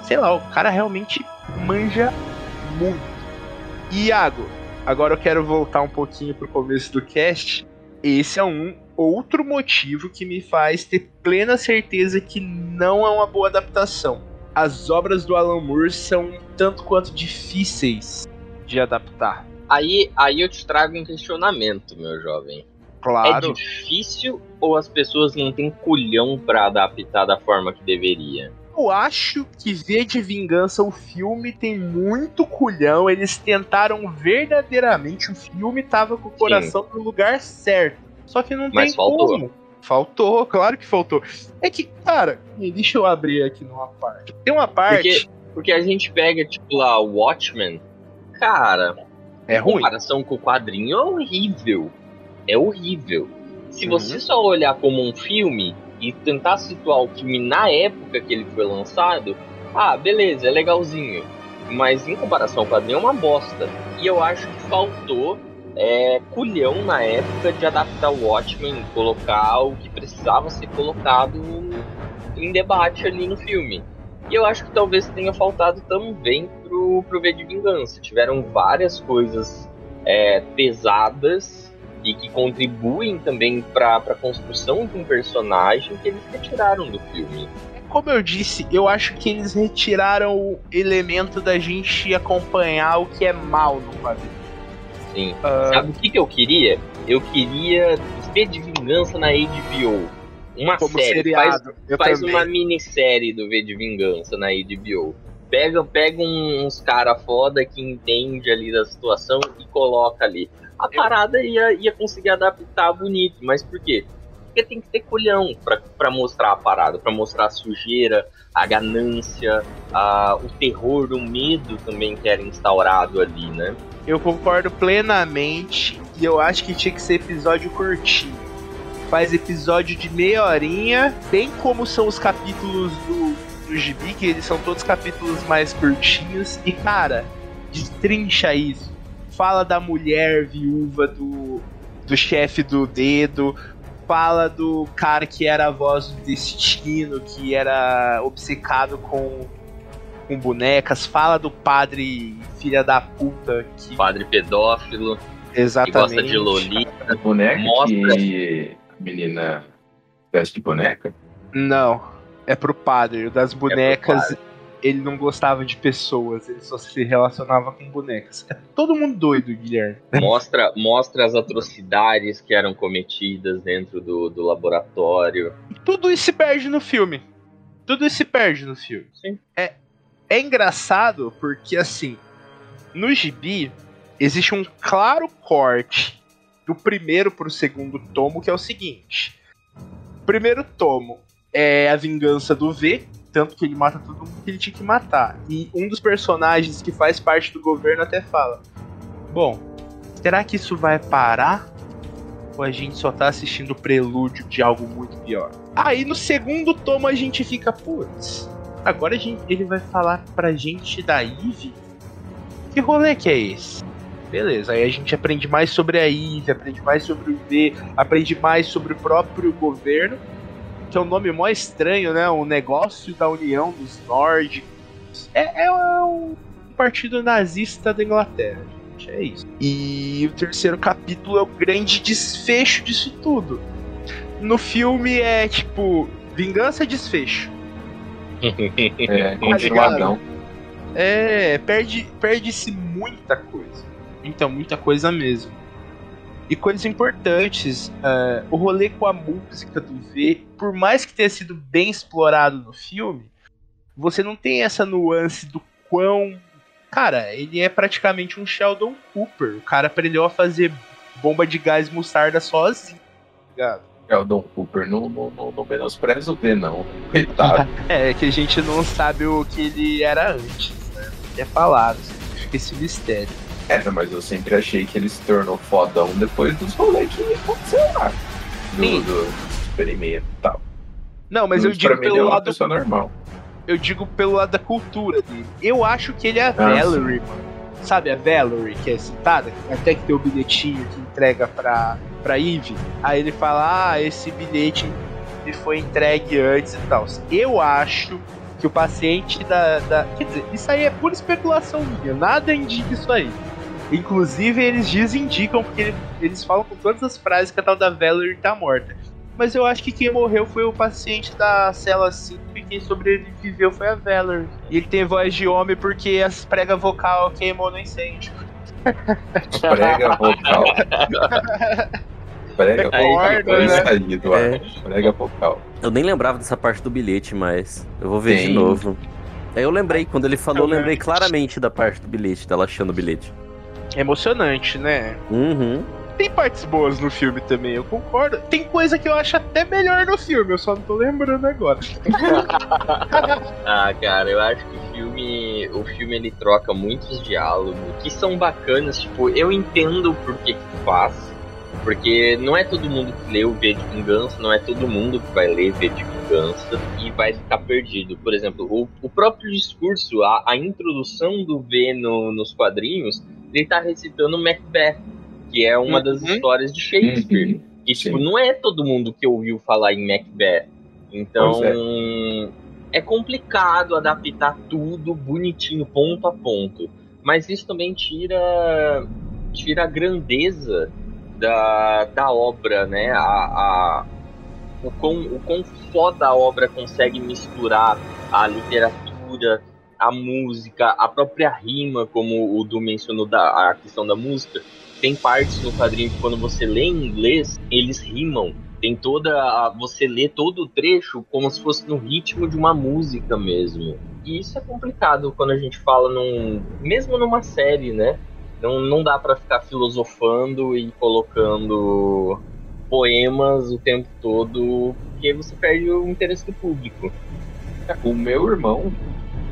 sei lá, o cara realmente manja muito. Iago, agora eu quero voltar um pouquinho pro começo do cast. Esse é um outro motivo que me faz ter plena certeza que não é uma boa adaptação. As obras do Alan Moore são tanto quanto difíceis de adaptar. Aí, aí eu te trago um questionamento, meu jovem. Claro. É difícil ou as pessoas não têm culhão pra adaptar da forma que deveria? Eu acho que V de Vingança, o filme tem muito culhão. Eles tentaram verdadeiramente. O filme tava com o coração no lugar certo. Só que não Mas tem faltou. como. Faltou, claro que faltou. É que, cara, deixa eu abrir aqui numa parte. Tem uma parte. Porque a gente pega, tipo, lá, o Watchmen. Cara, É ruim. comparação com o quadrinho, é horrível. É horrível. Se Uhum. você só olhar como um filme e tentar situar o filme na época que ele foi lançado, ah, beleza, é legalzinho. Mas em comparação ao quadrinho é uma bosta. E eu acho que faltou é, culhão na época de adaptar o Watchmen, colocar o que precisava ser colocado em debate ali no filme. E eu acho que talvez tenha faltado também pro, pro V de Vingança. Tiveram várias coisas é, pesadas e que contribuem também para a construção de um personagem que eles retiraram do filme. Como eu disse, eu acho que eles retiraram o elemento da gente acompanhar o que é mal no quadrinho. Sim. Ah, Sabe o que, que eu queria? Eu queria V de Vingança na HBO. Uma Como série. seriado. Faz, eu faz também. uma minissérie do V de Vingança na HBO. Pega, pega uns cara foda que entende ali da situação e coloca ali. A parada ia, ia conseguir adaptar bonito, mas por quê? Porque tem que ter colhão pra, pra mostrar a parada, pra mostrar a sujeira, a ganância, a, o terror, o medo também que era instaurado ali, né? Eu concordo plenamente e eu acho que tinha que ser episódio curtinho. Faz episódio de meia horinha, bem como são os capítulos do, do Gibi, que eles são todos capítulos mais curtinhos. E cara, destrincha isso. Fala da mulher viúva do, do chefe do dedo. Fala do cara que era a voz do destino, que era obcecado com, com bonecas. Fala do padre filha da puta que. Padre pedófilo, que Exatamente. gosta de Lolita. A boneca Mostra. que a menina veste de boneca? Não, é pro padre. O das bonecas, padre. Ele não gostava de pessoas, ele só se relacionava com bonecas. É todo mundo doido, Guilherme. Mostra, mostra as atrocidades que eram cometidas dentro do, do laboratório. Tudo isso se perde no filme. Tudo isso se perde no filme. Sim. É, é engraçado porque, assim, no gibi, existe um claro corte do primeiro pro segundo tomo, que é o seguinte. Primeiro tomo é a vingança do V, tanto que ele mata todo mundo que ele tinha que matar. E um dos personagens que faz parte do governo até fala: Bom, será que isso vai parar? Ou a gente só tá assistindo o prelúdio de algo muito pior? Aí no segundo tomo a gente fica, putz, agora gente, ele vai falar pra gente da Eve? Que rolê que é esse? Beleza, aí a gente aprende mais sobre a Eve, aprende mais sobre o V, aprende mais sobre o próprio governo, que é um nome mó estranho, né? O negócio da União dos Nórdicos. É, é um partido nazista da Inglaterra, gente. É isso. E o terceiro capítulo é o grande desfecho disso tudo. No filme é tipo vingança e desfecho. É, continuadão. É, perde, perde-se muita coisa. Então, muita coisa mesmo. E coisas importantes, é, o rolê com a música do V, por mais que tenha sido bem explorado no filme, você não tem essa nuance do quão. Cara, ele é praticamente um Sheldon Cooper. O cara aprendeu a fazer bomba de gás mostarda sozinho. tá ligado? É o Don Cooper, não, não, não, não menospreza o V, não. Coitado. É, que a gente não sabe o que ele era antes, né? É falado, fica esse mistério. É, mas eu sempre achei que ele se tornou fodão depois dos rolês que aconteceu lá. Do, Sim. do experimento e tal. Não, mas eu pra digo mim é pelo uma lado pessoa normal. eu digo pelo lado da cultura dele. Eu acho que ele é a Ah, Valerie, mano. Sabe a Valerie que é citada? Até que tem o bilhetinho que entrega pra, pra Eve. Aí ele fala: Ah, esse bilhete me foi entregue antes e tal. Eu acho que o paciente da, da. Quer dizer, isso aí é pura especulação minha. Nada indica isso aí. Inclusive, eles desindicam, porque ele- eles falam com todas as frases que a tal da Valerie tá morta. Mas eu acho que quem morreu foi o paciente da cela 5 e quem sobreviveu foi a Valerie. E ele tem voz de homem porque as prega vocal queimou no incêndio. Prega vocal. Prega vocal. né? É isso aí, Eduardo. Prega vocal. Eu nem lembrava dessa parte do bilhete, mas eu vou ver Tem. de novo. Aí eu lembrei, quando ele falou, Eu lembrei claramente da parte do bilhete, dela achando o bilhete. É emocionante, né? Uhum. Tem partes boas no filme também, eu concordo. Tem coisa que eu acho até melhor no filme, eu só não tô lembrando agora. Ah, cara, eu acho que o filme, o filme ele troca muitos diálogos que são bacanas. Tipo, eu entendo por que que faz, porque não é todo mundo que lê o V de Vingança, não é todo mundo que vai ler V de Vingança e vai ficar perdido. Por exemplo, o, o próprio discurso, a, a introdução do V no- nos quadrinhos, ele tá recitando Macbeth, que é uma das Uhum. histórias de Shakespeare. Uhum. E, tipo, Sim. não é todo mundo que ouviu falar em Macbeth. Então, Pois é. complicado adaptar tudo bonitinho, ponto a ponto. Mas isso também tira, tira a grandeza da, da obra, né? A, a, o, quão, o quão foda a obra consegue misturar a literatura, a música, a própria rima, como o Du mencionou da a questão da música, tem partes no quadrinho que quando você lê em inglês, eles rimam. Tem toda. A, você lê todo o trecho como se fosse no ritmo de uma música mesmo. E isso é complicado quando a gente fala num. Mesmo numa série, né? Não, não dá para ficar filosofando e colocando poemas o tempo todo, porque você perde o interesse do público. O meu irmão,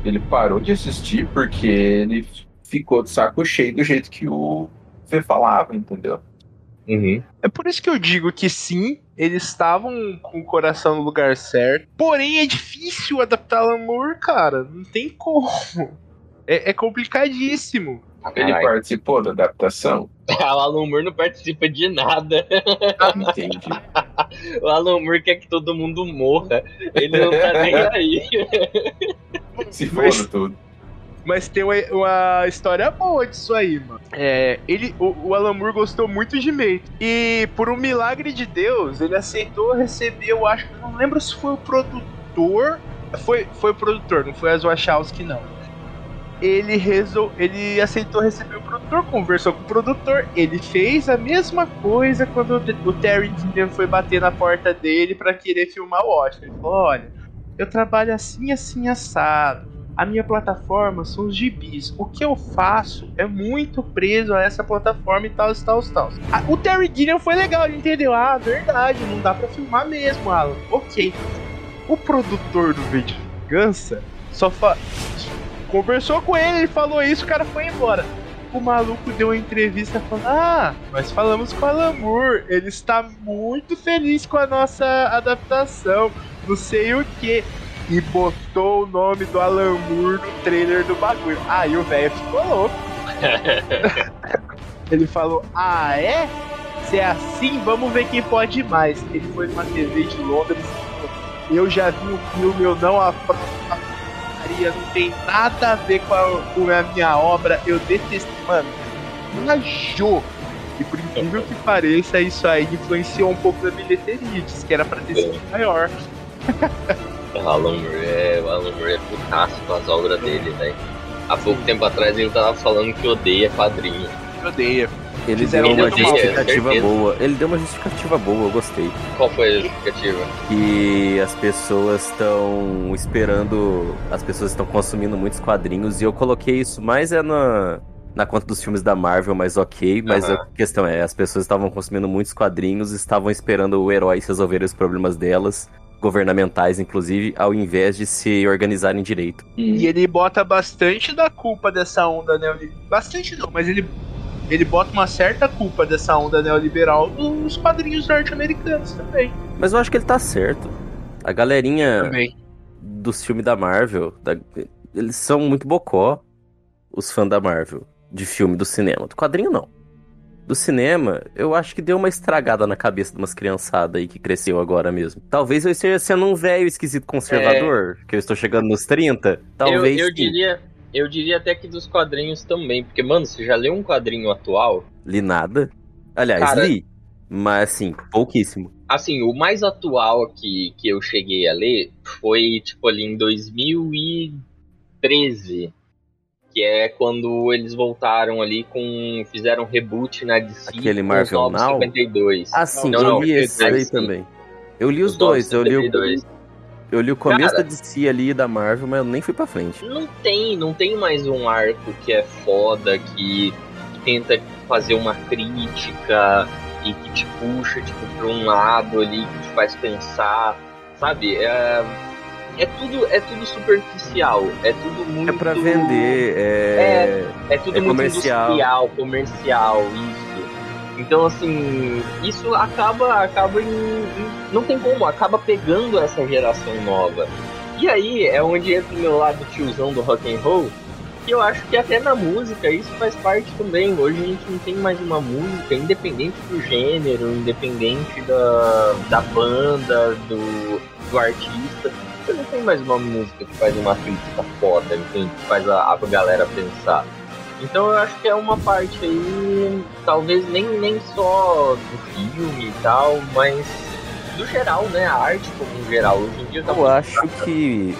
ele parou de assistir porque ele ficou de saco cheio do jeito que o V falava, entendeu? Uhum. É por isso que eu digo que sim, eles estavam com o coração no lugar certo. Porém, é difícil adaptar Alan Moore, cara. Não tem como. É, é complicadíssimo. Ele Caralho. participou da adaptação? O Alan Moore não participa de nada. Entendi. O Alan Moore quer que todo mundo morra. Ele não tá nem aí. Se Mas- for tudo. Mas tem uma, uma história boa disso aí, mano. É, ele, o, o Alan Moore gostou muito de Matrix. E por um milagre de Deus, ele aceitou receber, eu acho que não lembro se foi o produtor. Foi, foi o produtor, não foi as Wachowski, não. Ele, resol, ele aceitou receber o produtor, conversou com o produtor. Ele fez a mesma coisa quando o, Terry Gilliam foi bater na porta dele pra querer filmar o Oscar. Ele falou: Olha, eu trabalho assim, assim, assado. A minha plataforma são os gibis. O que eu faço é muito preso a essa plataforma e tal, tal, tal. O Terry Gilliam foi legal, ele entendeu. Ah, verdade, não dá pra filmar mesmo, Alan. Ok. O produtor do V de Vingança só fa... conversou com ele, ele falou isso, o cara foi embora. O maluco deu uma entrevista falando: Ah, nós falamos com o Alan Moore, ele está muito feliz com a nossa adaptação, não sei o que e botou o nome do Alan Moore no trailer do bagulho. Aí o velho ficou louco. Ele falou: Ah, é? Se é assim, vamos ver quem pode mais. Ele foi numa TV de Londres. Eu já vi o filme, eu não aprovo a porcaria, não tem nada a ver com a, com a minha obra. Eu detesto. Mano, rajou. E por incrível que pareça, isso aí influenciou um pouco da bilheteria. Diz que era pra ter sido maior. O Alan Moore é, o Alan Moore é putaço com as obras dele, velho. Há pouco tempo atrás ele tava falando que odeia quadrinho. Eu odeio. Ele deu uma justificativa certeza. boa. Ele deu uma justificativa boa, eu gostei. Qual foi a justificativa? que as pessoas estão esperando, as pessoas estão consumindo muitos quadrinhos e eu coloquei isso mais é na, na conta dos filmes da Marvel, mas ok, mas Aham. a questão é, as pessoas estavam consumindo muitos quadrinhos, estavam esperando o herói resolver os problemas delas, governamentais inclusive, ao invés de se organizarem direito. E ele bota bastante da culpa dessa onda neoliberal. Bastante não, mas ele, ele bota uma certa culpa dessa onda neoliberal nos quadrinhos norte-americanos também. Mas eu acho que ele tá certo. A galerinha Também. dos filmes da Marvel, da- eles são muito bocó, os fãs da Marvel, de filme do cinema. Do quadrinho, não. Do cinema, eu acho que deu uma estragada na cabeça de umas criançadas aí que cresceu agora mesmo. Talvez eu esteja sendo um velho esquisito conservador, que eu estou chegando nos 30. Talvez. eu, eu diria, eu diria até que dos quadrinhos também, porque mano, você já leu um quadrinho atual? Li nada. Aliás, Cara- li. Mas assim, pouquíssimo. Assim, o mais atual que, que eu cheguei a ler foi tipo ali em 2013. Que é quando eles voltaram ali com. Fizeram um reboot na DC Aquele Marvel Now? 52. Ah, sim, Não, eu não, li esse é, aí também. Eu li os, Os dois, eu li, o, 72. Eu li o começo Cara- da DC ali da Marvel, mas eu nem fui pra frente. Não tem, não tem mais um arco que é foda, que, que tenta fazer uma crítica e que te puxa, tipo, pra um lado ali, que te faz pensar, sabe? É, é tudo, é tudo superficial, é tudo muito... É pra vender, é. É tudo É muito comercial. industrial, comercial, isso. Então, assim, isso acaba, acaba em, em- Não tem como, acaba pegando essa geração nova. E aí é onde entra o meu lado tiozão do rock and roll, que eu acho que até na música isso faz parte também. Hoje a gente não tem mais uma música, independente do gênero, independente da, da banda, do, do artista. Você não tem mais uma música que faz uma crítica foda, entende? Que faz a, a galera pensar. Então eu acho que é uma parte aí, talvez nem, nem só do filme e tal, mas do geral, né? A arte como um geral. Hoje em dia tá Eu acho que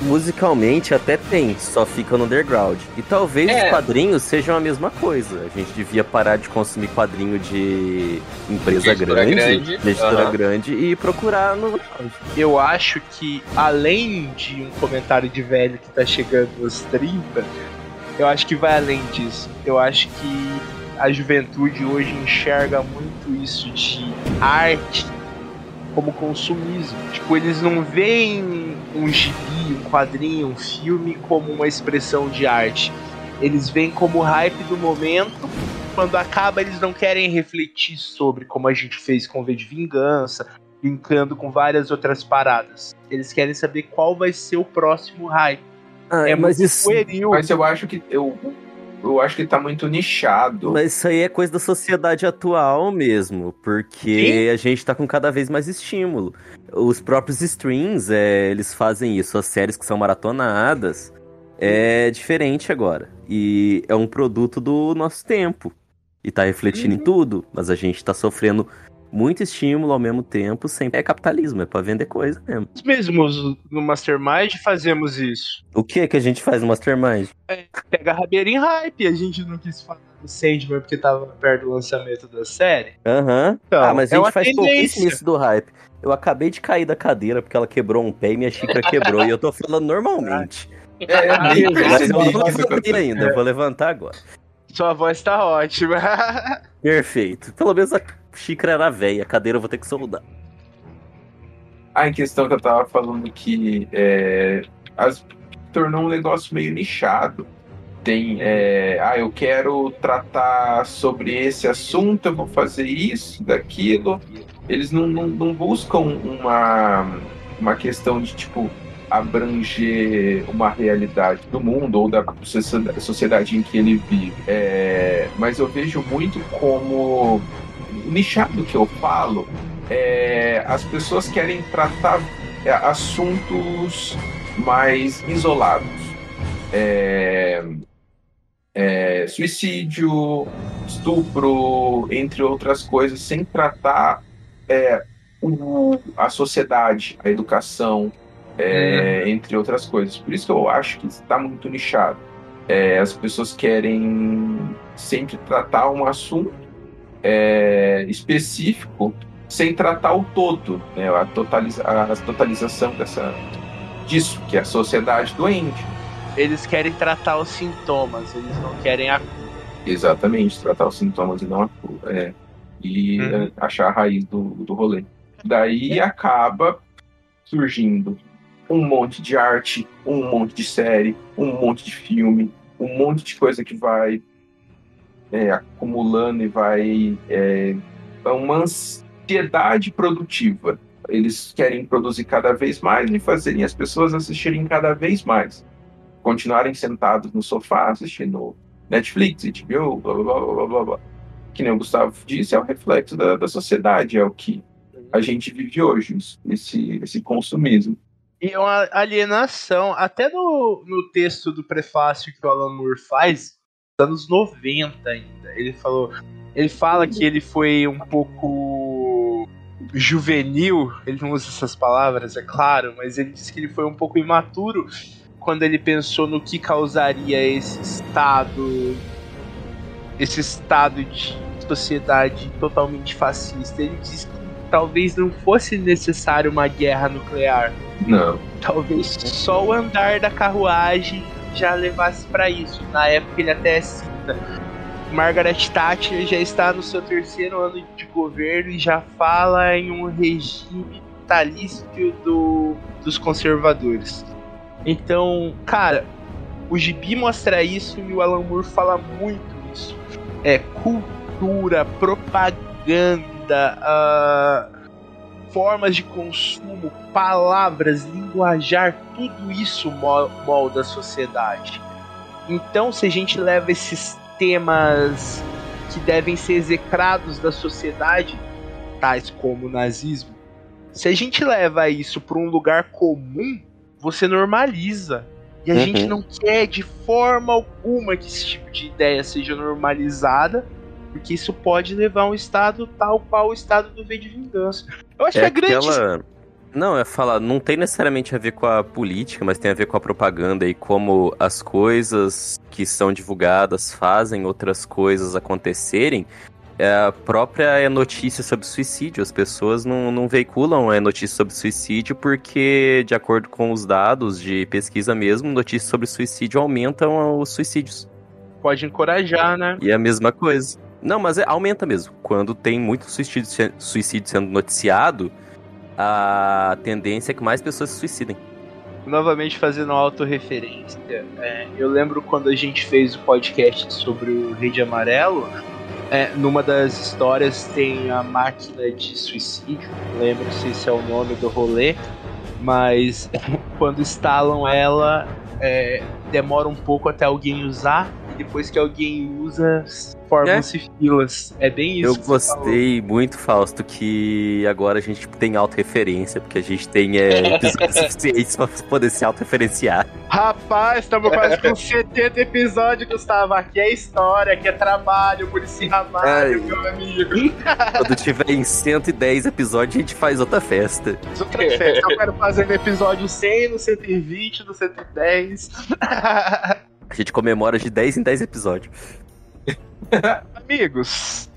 Musicalmente até tem, só fica no underground. E talvez É. os quadrinhos sejam a mesma coisa. A gente devia parar de consumir quadrinho de empresa De grande, grande, de editora aham. grande e procurar no underground. Eu acho que, além de um comentário de velho que tá chegando nos 30, eu acho que vai além disso. Eu acho que a juventude hoje enxerga muito isso de arte como consumismo. Tipo, eles não veem um gibi, um quadrinho, um filme como uma expressão de arte. Eles veem como hype do momento. Quando acaba, eles não querem refletir sobre, como a gente fez com V de Vingança, brincando com várias outras paradas. Eles querem saber qual vai ser o próximo hype. Ah, É mas muito isso, pueril. Mas eu acho que eu, eu acho que tá muito nichado. mas isso aí é coisa da sociedade atual mesmo, porque a gente tá com cada vez mais estímulo. Os próprios streams, é, eles fazem isso, as séries que são maratonadas, é diferente agora. E é um produto do nosso tempo. E tá refletindo em tudo, mas a gente tá sofrendo muito estímulo ao mesmo tempo, sem é capitalismo, é pra vender coisa mesmo. Nós mesmos no Mastermind fazemos isso. O que que a gente faz no Mastermind? Pega a rabeira em hype. A gente não quis falar do Sandman porque tava perto do lançamento da série. Aham. Então, ah, mas a é gente faz tendência. pouquíssimo isso do hype. Eu acabei de cair da cadeira porque ela quebrou um pé e minha xícara quebrou. e eu tô falando normalmente. É, nem Mas eu não levantei ainda, eu vou levantar agora. Sua voz tá ótima. Perfeito. Pelo menos a xícara era velha, a cadeira eu vou ter que soldar. Ah, em questão que eu tava falando que é, as, tornou um negócio meio nichado. Tem, é, ah, eu quero tratar sobre esse assunto, eu vou fazer isso, daquilo. Eles não, não, não buscam uma, uma questão de, tipo, abranger uma realidade do mundo ou da sociedade- sociedade em que ele vive. É, mas eu vejo muito como nichado que eu falo é, as pessoas querem tratar é, assuntos mais isolados. É, é, suicídio, estupro, entre outras coisas, sem tratar é, o- a sociedade, a educação, é, entre outras coisas. Por isso que eu acho que está muito nichado. É, as pessoas querem sempre tratar um assunto é, específico sem tratar o todo, né? a, totaliza a totalização dessa, disso, que é a sociedade doente. Eles querem tratar os sintomas, eles não querem a Exatamente, tratar os sintomas e não a cura. É. E Uhum. é, achar a raiz do, do rolê. Daí acaba surgindo um monte de arte, um monte de série, um monte de filme, um monte de coisa que vai é, acumulando e vai. É, é uma ansiedade produtiva. Eles querem produzir cada vez mais e fazerem as pessoas assistirem cada vez mais. Continuarem sentados no sofá assistindo Netflix, HBO, blá blá blá blá blá blá. Que nem o Gustavo disse, é o reflexo da, da sociedade, é o que a gente vive hoje, esse, esse consumismo. E uma alienação, até no, no texto do prefácio que o Alan Moore faz, anos 90 ainda. Ele falou. Ele fala que ele foi um pouco juvenil, ele não usa essas palavras, é claro, mas ele disse que ele foi um pouco imaturo quando ele pensou no que causaria esse estado. Esse estado de sociedade totalmente fascista. Ele disse que talvez não fosse necessário uma guerra nuclear. Não. Talvez só o andar da carruagem já levasse pra isso. Na época ele até cita. Margaret Thatcher já está no seu terceiro ano de governo e já fala em um regime vitalício do, dos conservadores. Então, cara, o Gibi mostra isso e o Alan Moore fala muito isso. É cultura, propaganda, ah, formas de consumo, palavras, linguajar, tudo isso mo- molda a sociedade. Então, se a gente leva esses temas que devem ser execrados da sociedade, tais como o nazismo, se a gente leva isso para um lugar comum, você normaliza. E a Uhum. gente não quer de forma alguma que esse tipo de ideia seja normalizada, porque isso pode levar a um estado tal qual o estado do V de Vingança. Eu acho É que a grande aquela, Não, é falar, não tem necessariamente a ver com a política, mas tem a ver com a propaganda e como as coisas que são divulgadas fazem outras coisas acontecerem. É a própria notícia sobre suicídio. As pessoas não, não veiculam a notícia sobre suicídio porque, de acordo com os dados de pesquisa mesmo, notícias sobre suicídio aumentam os suicídios. Pode encorajar, né? E é a mesma coisa. Não, mas é, aumenta mesmo. Quando tem muito suicídio, suicídio sendo noticiado, a tendência é que mais pessoas se suicidem. Novamente fazendo autorreferência, é, eu lembro quando a gente fez o podcast sobre o Rede Amarelo, é, numa das histórias tem a máquina de suicídio, não lembro se esse é o nome do rolê, mas quando instalam ela, é, demora um pouco até alguém usar, depois que alguém usa, formam-se filas. É bem isso. Eu que você falou. gostei muito, Fausto, que agora a gente tipo, tem autorreferência, porque a gente tem é, episódios suficientes pra poder se autorreferenciar. Rapaz, estamos quase com 70 episódios, Gustavo. Aqui é história, aqui é trabalho, policiamento, Ai. meu amigo. Quando tiver em 110 episódios, a gente faz outra festa. Outra festa, eu quero fazer no episódio 100, no 120, no 110. A gente comemora de 10 em 10 episódios. Amigos,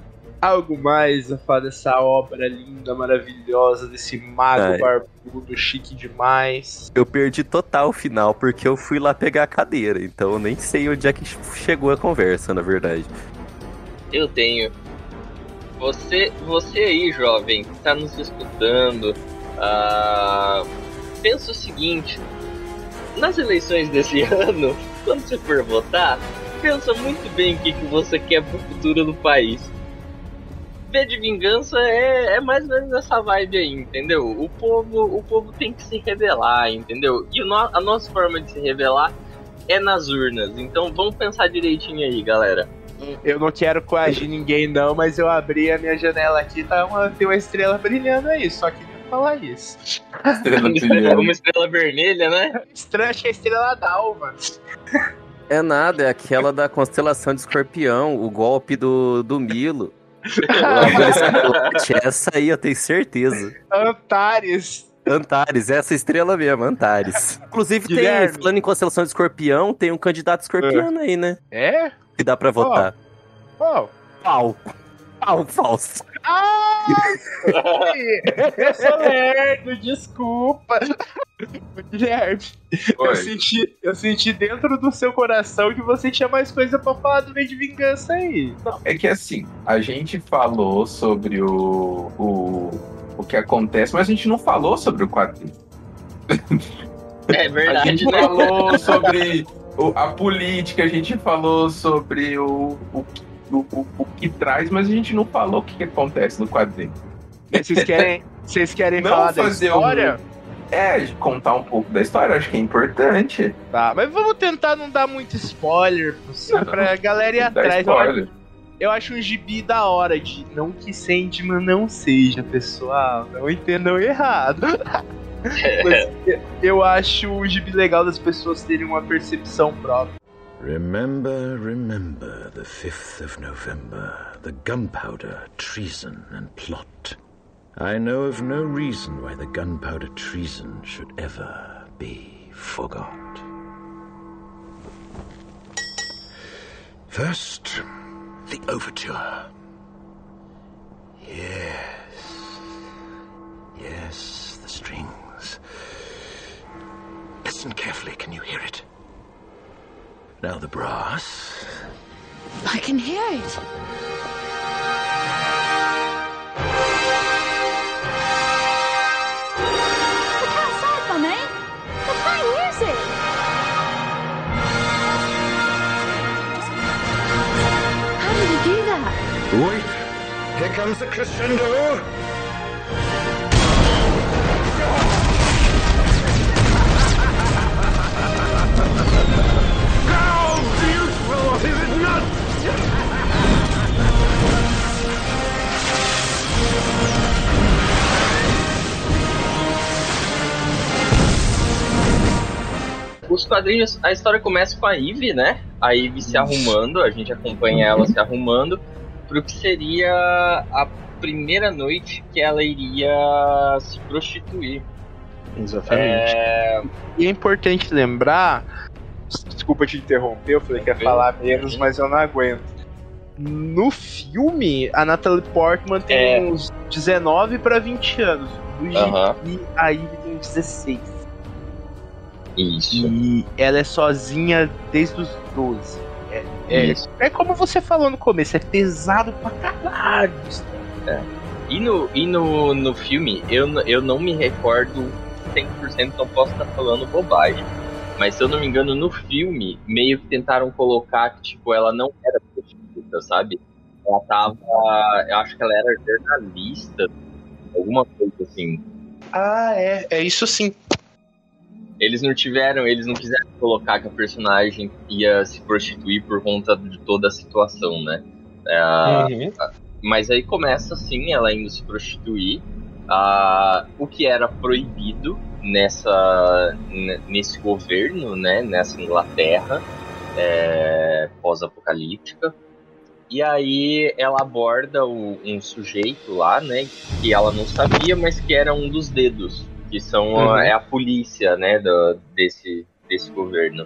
algo mais a falar dessa obra linda, maravilhosa, desse mago Ai. barbudo, chique demais. Eu perdi total o final, porque eu fui lá pegar a cadeira, então eu nem sei onde é que chegou a conversa, na verdade. Eu tenho. Você, você aí, jovem, que tá nos escutando, ah, pensa o seguinte: nas eleições desse ano, quando você for votar, pensa muito bem o que, que você quer pro futuro do país. V de vingança é, é mais ou menos nessa vibe aí, entendeu? O povo, o povo tem que se rebelar, entendeu? E no- a nossa forma de se rebelar é nas urnas. Então vamos pensar direitinho aí, galera. Eu não quero coagir ninguém, não, mas eu abri a minha janela aqui, tá uma, tem uma estrela brilhando aí, só queria falar isso. Estrela Uma estrela, uma estrela vermelha, né? Estranho, acho que é a estrela d'alva. É nada, é aquela da constelação de escorpião, o golpe do, do Milo. Essa aí eu tenho certeza. Antares. Antares, essa estrela mesmo, Antares. Inclusive, tem, falando em constelação de escorpião, tem um candidato escorpiano aí, né? É? Que dá pra votar. Qual? Pau. Pau falso. Ah! eu sou lerdo, desculpa. Guilherme, eu senti, eu senti dentro do seu coração que você tinha mais coisa pra falar do V de Vingança aí. É que assim, a gente falou sobre o, o, o que acontece, mas a gente não falou sobre o quadrinho. É A verdade, gente né? falou sobre o- a política, a gente falou sobre o, o, o, o- o que traz, mas a gente não falou o que, que acontece no quadrinho. Vocês querem, vocês querem Não falar da história? É, de contar um pouco da história, acho que é importante. Tá, mas vamos tentar não dar muito spoiler assim, Não, pra galera ir atrás. Eu acho, spoiler. eu acho um gibi da hora de não que Sandman não seja, pessoal. Não entendam errado. Mas eu- eu acho o gibi legal das pessoas terem uma percepção própria. Remember, remember the 5th of November, the gunpowder, treason, and plot. I know of no reason why the gunpowder treason should ever be forgot. First, the overture. Yes. Yes, the strings. Listen carefully, can you hear it? Now the brass. I can hear it. Look outside, Bunny. They're playing music. How did he do that? Wait! Here comes the crescendo! Is it? Os quadrinhos, a história começa com a Eve, né? A Eve se arrumando, a gente acompanha ela se arrumando pro que seria a primeira noite que ela iria se prostituir. Exatamente. É, E é importante lembrar. Desculpa te interromper, eu falei que ia falar menos, mas eu não aguento. No filme, a Natalie Portman tem É. uns 19 pra 20 anos. No Aham. gibi, a Ivy tem 16. isso. E ela é sozinha desde os 12. É, é, é como você falou no começo, é pesado pra caralho. E no, e no, no filme, eu, eu não me recordo 100%, então posso estar falando bobagem. Mas se eu não me engano, no filme, meio que tentaram colocar que, tipo, ela não era prostituta, sabe? Ela tava. Eu acho que ela era jornalista, alguma coisa assim. Ah, é, é isso sim. Eles não tiveram, eles não quiseram colocar que a personagem ia se prostituir por conta de toda a situação, né? É, Uhum. Mas aí começa assim, ela indo se prostituir. ah, o que era proibido nessa, nesse governo, né? Nessa Inglaterra é, pós-apocalíptica. E aí ela aborda o- um sujeito lá, né? Que ela não sabia, mas que era um dos dedos. Que são a- Uhum. é a polícia, né? do- desse, desse governo.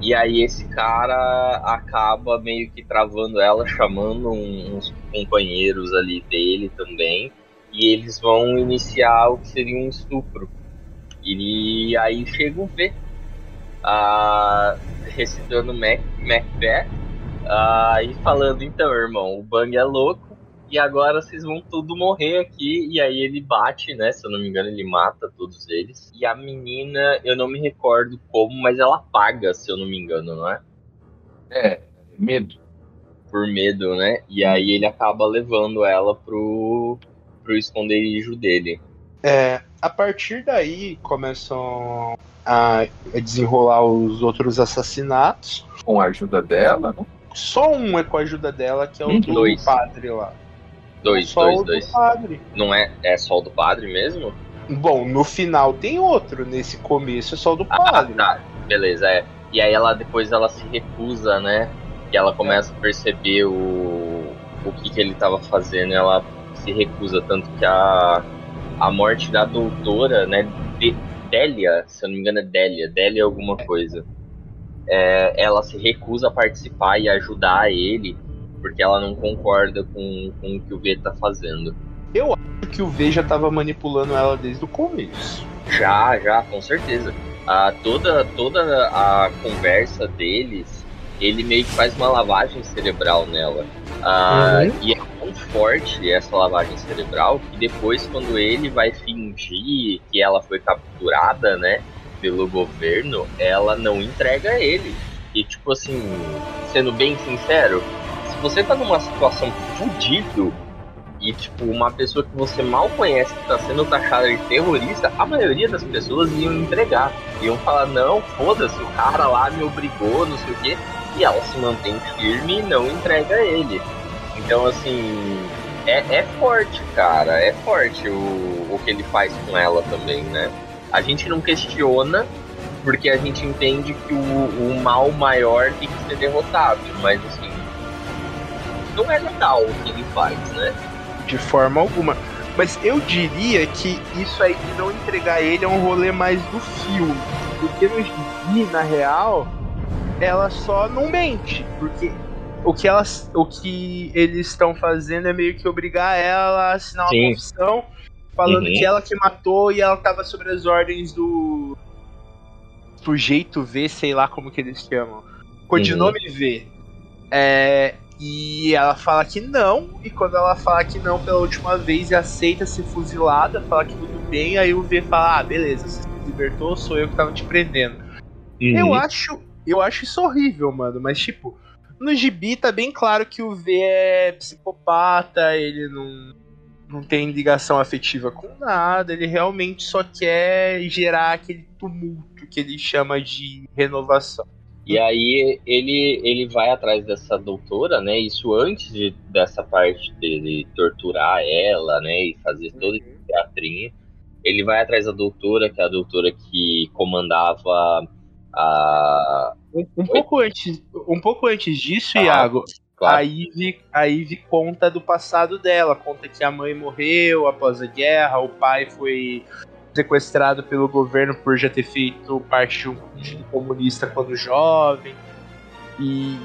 E aí esse cara acaba meio que travando ela, chamando uns companheiros ali dele também. E eles vão iniciar o que seria um estupro. E aí chega o V. ah, recitando Mac, Macbeth. ah, e falando, então, irmão, o Bang é louco. E agora vocês vão tudo morrer aqui. E aí ele bate, né? Se eu não me engano, ele mata todos eles. E a menina, eu não me recordo como, mas ela paga, se eu não me engano, não é? É, medo. Por medo, né? E aí ele acaba levando ela pro, pro esconderijo dele. É, a partir daí começam a desenrolar os outros assassinatos. Com a ajuda dela, né? Só um é com a ajuda dela, que é o Hum, do dois. padre lá. Dois, Só dois, o dois. do padre. Não é, é só o do padre mesmo? Bom, no final tem outro, nesse começo é só o do Ah, padre. tá. Beleza, é. E aí ela depois ela se recusa, né? E ela começa a perceber o, o que, que ele tava fazendo. Ela se recusa, tanto que a, a morte da doutora, né? De, Délia, se eu não me engano é Délia, Délia alguma coisa. É, ela se recusa a participar e ajudar ele, porque ela não concorda com, com o que o V tá fazendo. Que o V já tava manipulando ela desde o começo. Já, já, com certeza. Ah, toda, toda a conversa deles, ele meio que faz uma lavagem cerebral nela. Ah, Uhum. E tão forte essa lavagem cerebral que depois, quando ele vai fingir que ela foi capturada, né, pelo governo, ela não entrega ele. E, tipo assim, sendo bem sincero, se você tá numa situação fudido e, tipo, uma pessoa que você mal conhece que tá sendo taxada de terrorista, a maioria das pessoas iam entregar. Iam falar, não, foda-se, o cara lá me obrigou, não sei o quê. E ela se mantém firme e não entrega ele. Então, assim, é, é forte, cara. É forte o, o que ele faz com ela também, né? A gente não questiona, porque a gente entende que o, o mal maior tem que ser derrotado. Mas, assim, não é legal o que ele faz, né? De forma alguma. Mas eu diria que isso aí de não entregar ele é um rolê mais do filme. Porque no gibi, na real, ela só não mente. Porque o que, elas, o que eles estão fazendo é meio que obrigar ela a assinar uma Sim. confissão falando Uhum. que ela que matou e ela tava sobre as ordens do sujeito V, sei lá como que eles chamam. Codinome V. É, e ela fala que não, e quando ela fala que não pela última vez e aceita ser fuzilada, fala que tudo bem, aí o V fala, ah, beleza, você se libertou, sou eu que tava te prendendo. Eu acho. Eu acho isso horrível, mano. Mas, tipo, no gibi tá bem claro que o V é psicopata, ele não, não tem ligação afetiva com nada, ele realmente só quer gerar aquele tumulto que ele chama de renovação. E aí ele, ele vai atrás dessa doutora, né? Isso antes de, dessa parte dele torturar ela, né? E fazer todo esse teatrinho. Ele vai atrás da doutora, que é a doutora que comandava a. Um, um pouco antes, um pouco antes disso, Ah, Iago, Claro, a Ivy, a Ivy conta do passado dela, conta que a mãe morreu após a guerra, o pai foi sequestrado pelo governo por já ter feito parte de um partido comunista quando jovem. E,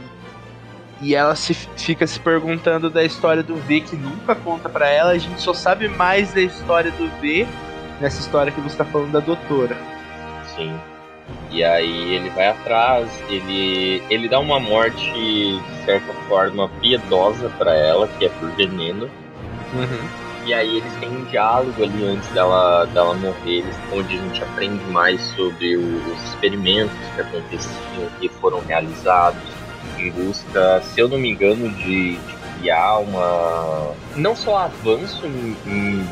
e ela se, fica se perguntando da história do V que nunca conta para ela. A gente só sabe mais da história do V nessa história que você está falando da doutora. Sim. E aí ele vai atrás, ele, ele dá uma morte, de certa forma, piedosa para ela, que é por veneno. Uhum. E aí eles têm um diálogo ali antes dela, dela morrer, onde a gente aprende mais sobre o, os experimentos que aconteciam, que foram realizados, em busca, se eu não me engano, de, de criar uma. não só avanço em, em,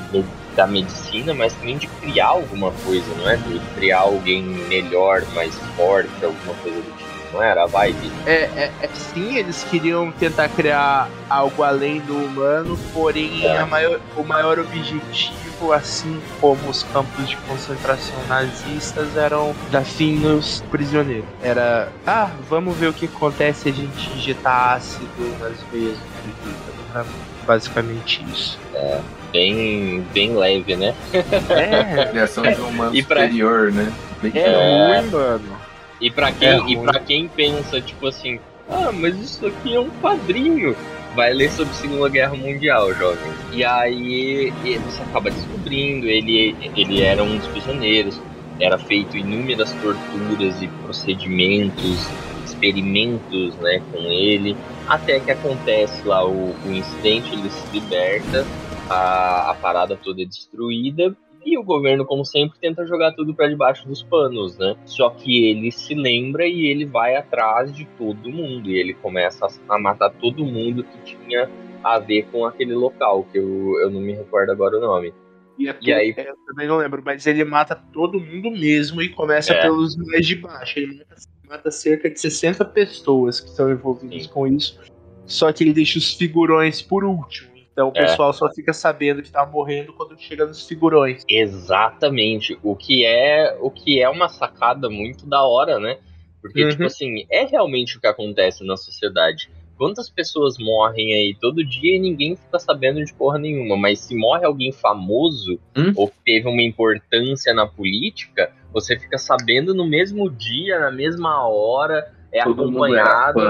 da medicina, mas também de criar alguma coisa, não é? De criar alguém melhor, mais forte, alguma coisa do tipo não era a vibe? É, é, é, sim, eles queriam tentar criar algo além do humano, porém é. maior, o maior objetivo, assim como os campos de concentração nazistas, eram dar fim nos prisioneiros. Era, ah, vamos ver o que acontece se a gente injetar ácido nas veias do Basicamente isso. É, bem, bem leve, né? É, criação de um humano superior, né? Bem é, ruim, mano. E para quem, é e para quem pensa, tipo assim, ah, mas isso aqui é um quadrinho. Vai ler sobre a Segunda Guerra Mundial, jovem. E aí você acaba descobrindo, ele, ele era um dos prisioneiros, era feito inúmeras torturas e procedimentos, experimentos né, com ele, até que acontece lá o, o incidente, ele se liberta, a, a parada toda é destruída e o governo, como sempre, tenta jogar tudo para debaixo dos panos, né? Só que ele se lembra e ele vai atrás de todo mundo. E ele começa a matar todo mundo que tinha a ver com aquele local, que eu, eu não me recordo agora o nome. E, é e aí... É, eu também não lembro, mas ele mata todo mundo mesmo e começa é. pelos mais de baixo. Ele mata, mata, cerca de 60 pessoas que estão envolvidas Sim. com isso. Só que ele deixa os figurões por último. Então o é. pessoal só fica sabendo que tá morrendo quando chega nos figurões. Exatamente. O que é, o que é uma sacada muito da hora, né? Porque, uhum. tipo assim, é realmente o que acontece na sociedade. Quantas pessoas morrem aí todo dia e ninguém fica sabendo de porra nenhuma, mas se morre alguém famoso hum? ou teve uma importância na política, você fica sabendo no mesmo dia, na mesma hora, é todo acompanhado.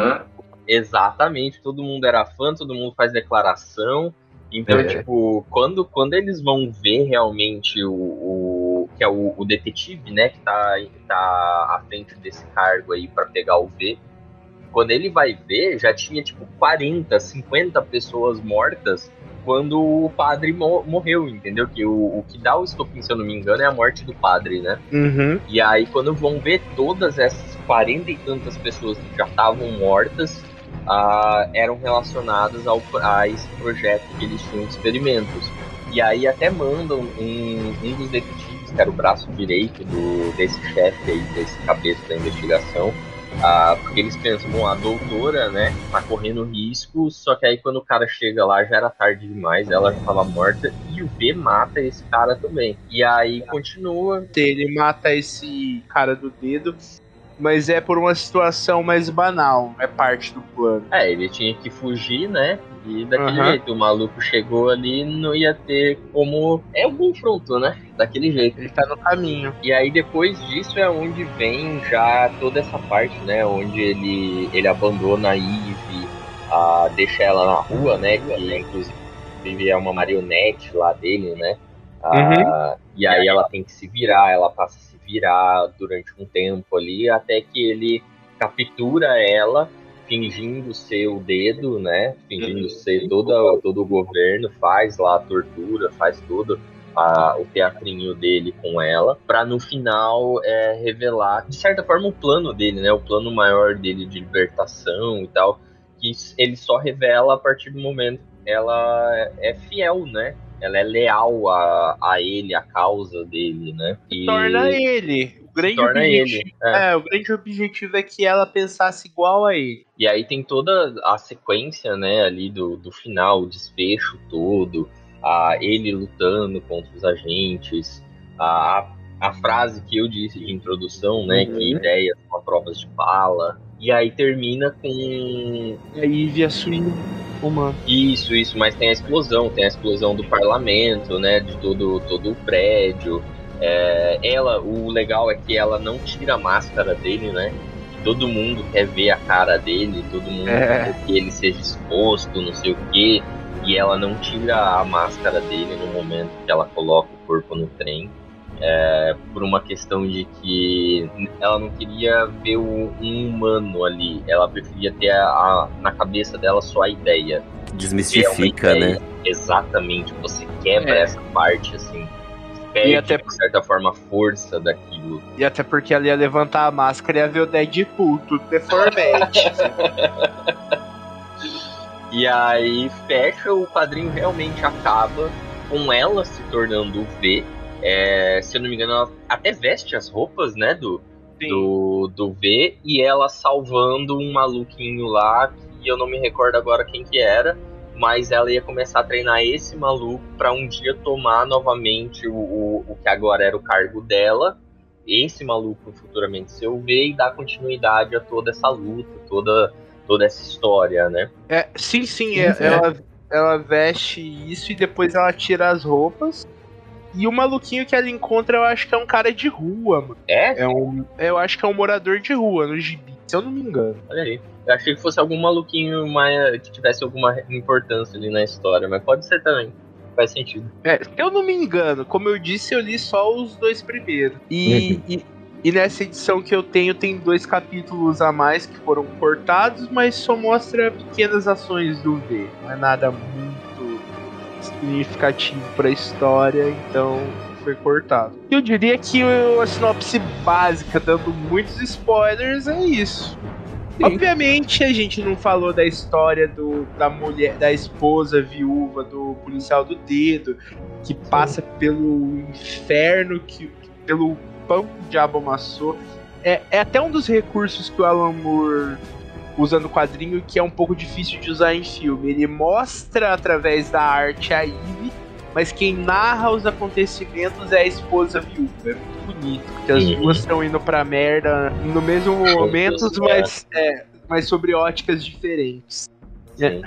Exatamente, todo mundo era fã, todo mundo faz declaração. Então, é. tipo, quando, quando eles vão ver realmente o, o que é o, o, detetive, né, que tá, tá à frente desse cargo aí para pegar o V, quando ele vai ver, já tinha tipo 40, 50 pessoas mortas quando o padre mo morreu, entendeu? Que o, o, que dá o estopim, se eu não me engano, é a morte do padre, né? Uhum. E aí, quando vão ver todas essas 40 e tantas pessoas que já estavam mortas, eram relacionadas ao, a esse projeto que eles tinham de experimentos. E aí até mandam um, um dos detetives, que era o braço direito do, desse chefe aí, desse cabeça da investigação, porque eles pensam, bom, a doutora, né, tá correndo risco, só que aí quando o cara chega lá já era tarde demais, ela já tava morta, e o B mata esse cara também. E aí continua. Ele mata esse cara do dedo mas é por uma situação mais banal, é parte do plano. É, ele tinha que fugir, né? E daquele uhum. jeito, o maluco chegou ali não ia ter como. É um confronto, né? Daquele jeito. Ele tá no caminho. E aí depois disso é onde vem já toda essa parte, né? Onde ele, ele abandona a Eve, a, deixa ela na rua, né? Que inclusive é uma marionete lá dele, né? uhum. E aí ela tem que se virar, ela passa virar durante um tempo ali, até que ele captura ela, fingindo ser o dedo, né? Fingindo uhum. ser todo, todo o governo, faz lá a tortura, faz tudo. A, o teatrinho dele com ela, para no final é, revelar, de certa forma, o plano dele, né? O plano maior dele de libertação e tal, que ele só revela a partir do momento que ela é fiel, né? Ela é leal a, a ele, a causa dele, né? E... Torna ele. O grande torna objetivo, ele. É. é. o grande objetivo é que ela pensasse igual a ele. E aí tem toda a sequência, né, ali do, do final, o desfecho todo, a ele lutando contra os agentes, a, a frase que eu disse de introdução, né, uhum. que ideias são provas de bala. E aí termina com. E aí Ivy assumindo humano. Isso, isso, mas tem a explosão, tem a explosão do parlamento, né? De todo, todo o prédio. É, ela, o legal é que ela não tira a máscara dele, né? Todo mundo quer ver a cara dele, todo mundo É. quer que ele seja exposto, não sei o quê. E ela não tira a máscara dele no momento que ela coloca o corpo no trem. É, por uma questão de que ela não queria ver o- um humano ali. Ela preferia ter a- a- na cabeça dela só a ideia. Desmistifica, É né? ideia. Exatamente, você quebra É. essa parte, assim. Perde, até- de certa forma, a força daquilo. E até porque ela ia levantar a máscara e ia ver o Deadpool, tudo deformante. E aí fecha, o quadrinho realmente acaba com ela se tornando o V. É, se eu não me engano, ela até veste as roupas, né, do, Sim. do, do V, e ela salvando um maluquinho lá, que eu não me recordo agora quem que era, mas ela ia começar a treinar esse maluco pra um dia tomar novamente o, o, o que agora era o cargo dela, esse maluco futuramente ser o V, e dar continuidade a toda essa luta, toda, toda essa história, né? É, sim, sim, é- É. ela, ela veste isso e depois ela tira as roupas. E o maluquinho que ela encontra, eu acho que é um cara de rua, mano. É? É um, eu acho que é um morador de rua, no gibi, se eu não me engano. Olha aí. Eu achei que fosse algum maluquinho mais, que tivesse alguma importância ali na história, mas pode ser também. Faz sentido. É, se eu não me engano, como eu disse, eu li só os dois primeiros. E, e, e nessa edição que eu tenho, tem dois capítulos a mais que foram cortados, mas só mostra pequenas ações do V. Não é nada muito significativo pra história, então foi cortado. Eu diria que a sinopse básica, dando muitos spoilers, é isso. Obviamente a gente não falou da história do, da mulher, da esposa viúva do policial do dedo, que passa pelo inferno, que, pelo pão que o diabo amassou. É, é até um dos recursos que o Alan Moore usa no quadrinho que é um pouco difícil de usar em filme. Ele mostra através da arte a Eve, mas quem narra os acontecimentos é a esposa viúva. É muito bonito, porque as duas estão indo pra merda no mesmo momento, mas, é, mas sobre óticas diferentes. É.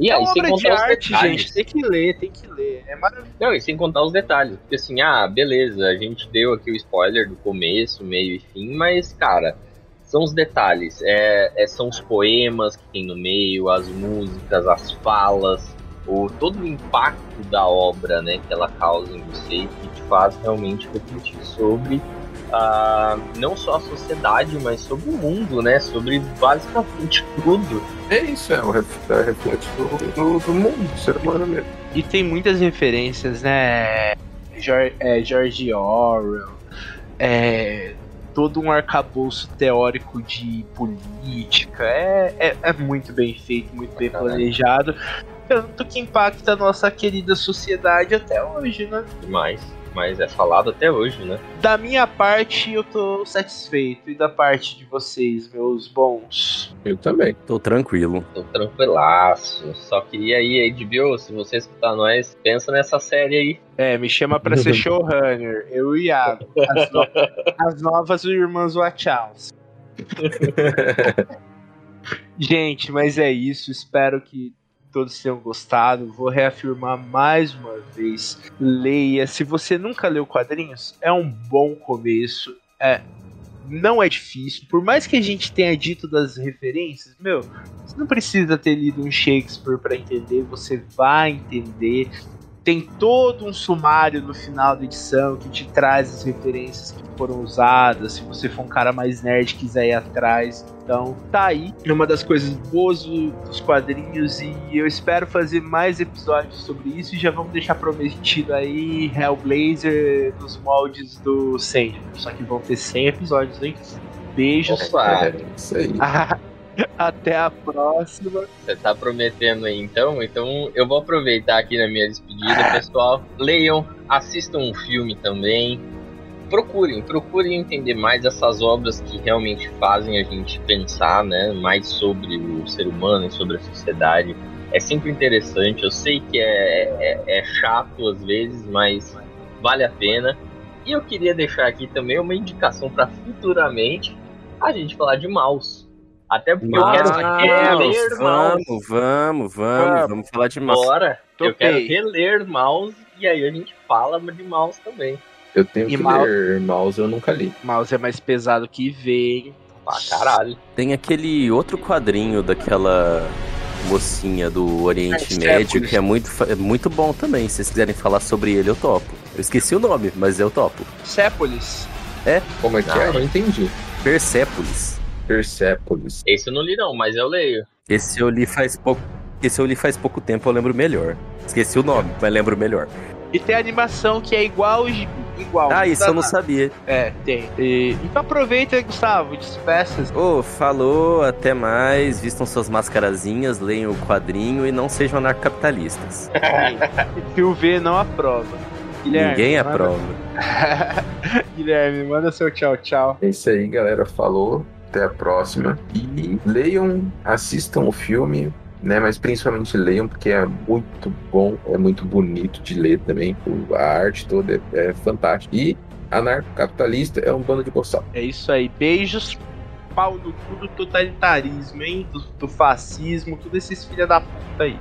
E é aí, uma sem obra de contar os arte, detalhes. gente. Tem que ler, tem que ler. É maravilhoso. Não, e sem contar os detalhes. Porque assim, ah, beleza, a gente deu aqui o spoiler do começo, meio e fim, mas, cara, são os detalhes. É, é- são os poemas que tem no meio, as músicas, as falas, o, todo o impacto da obra, né, que ela causa em você e que te faz realmente refletir sobre ah, não só a sociedade, mas sobre o mundo, né? Sobre basicamente tudo. É isso, é o ref- é reflexo do, do, do mundo, do ser humano mesmo. E tem muitas referências, né? Jor- é, George Orwell, é, todo um arcabouço teórico de política. É, é, é muito bem feito, muito bem planejado. Tanto que impacta a nossa querida sociedade até hoje, né? Demais. Mas é falado até hoje, né? Da minha parte, eu tô satisfeito. E da parte de vocês, meus bons? Eu também. Tô tranquilo. Tô tranquilaço. Só queria aí, HBO, se você escutar nós, pensa nessa série aí. É, me chama pra ser showrunner. Eu e Iago. As, no- as novas irmãs Wachaus. Gente, mas é isso. Espero que todos tenham gostado. Vou reafirmar mais uma vez. Leia. Se você nunca leu quadrinhos, é um bom começo. É, não é difícil. Por mais que a gente tenha dito das referências, meu, você não precisa ter lido um Shakespeare para entender. Você vai entender. Tem todo um sumário no final da edição que te traz as referências que foram usadas. Se você for um cara mais nerd e quiser ir atrás, então tá aí. É uma das coisas boas do- dos quadrinhos e eu espero fazer mais episódios sobre isso. E já vamos deixar prometido aí Hellblazer nos moldes do Sandman. Só que vão ter 100 episódios, hein? Beijos. Opa, É, isso aí. Até a próxima. você tá prometendo aí então? Então eu vou aproveitar aqui na minha despedida, pessoal. Leiam, assistam um filme também. Procurem, procurem entender mais essas obras que realmente fazem a gente pensar, né? Mais sobre o ser humano e sobre a sociedade. É sempre interessante. Eu sei que é, é, é chato às vezes, mas vale a pena. E eu queria deixar aqui também uma indicação para futuramente a gente falar de mouse. Até porque eu quero reler mouse. vamos, vamos, vamos, vamos falar de massa. Bora! Eu quero reler mouse e aí a gente fala de mouse também. Eu tenho E que mal- ler Mouse, eu nunca li. Mouse é mais pesado que veio. Pra caralho. Tem aquele outro quadrinho daquela mocinha do Oriente Persepolis. Médio que é muito, é muito bom também. Se vocês quiserem falar sobre ele, eu topo. Eu esqueci o nome, mas eu topo. Sépolis. Como é que é? Eu não entendi. Persepolis. Persepolis. Esse eu não li não, mas eu leio. Esse eu li faz pouco. Esse eu li faz pouco tempo, eu lembro melhor. Esqueci o nome, mas lembro melhor. E tem a animação que é igual. Igual. Ah, isso eu não nada. sabia. É, tem. E- Então aproveita, Gustavo, despeça. Ô, falou, até mais. Vistam suas mascarazinhas, leiam o quadrinho e não sejam anarcapitalistas. Fio V não aprova. Guilherme, Ninguém manda- aprova. Guilherme, manda seu tchau, tchau. É isso aí, galera. Falou. Até a próxima. E leiam, assistam o filme, né? Mas principalmente leiam, porque é muito bom, é muito bonito de ler também. A arte toda é, é fantástica. E anarcocapitalista é um bando de boçal. É isso aí. Beijos. Pau no cu do totalitarismo, hein? Do, do fascismo, todos esses filha da puta aí.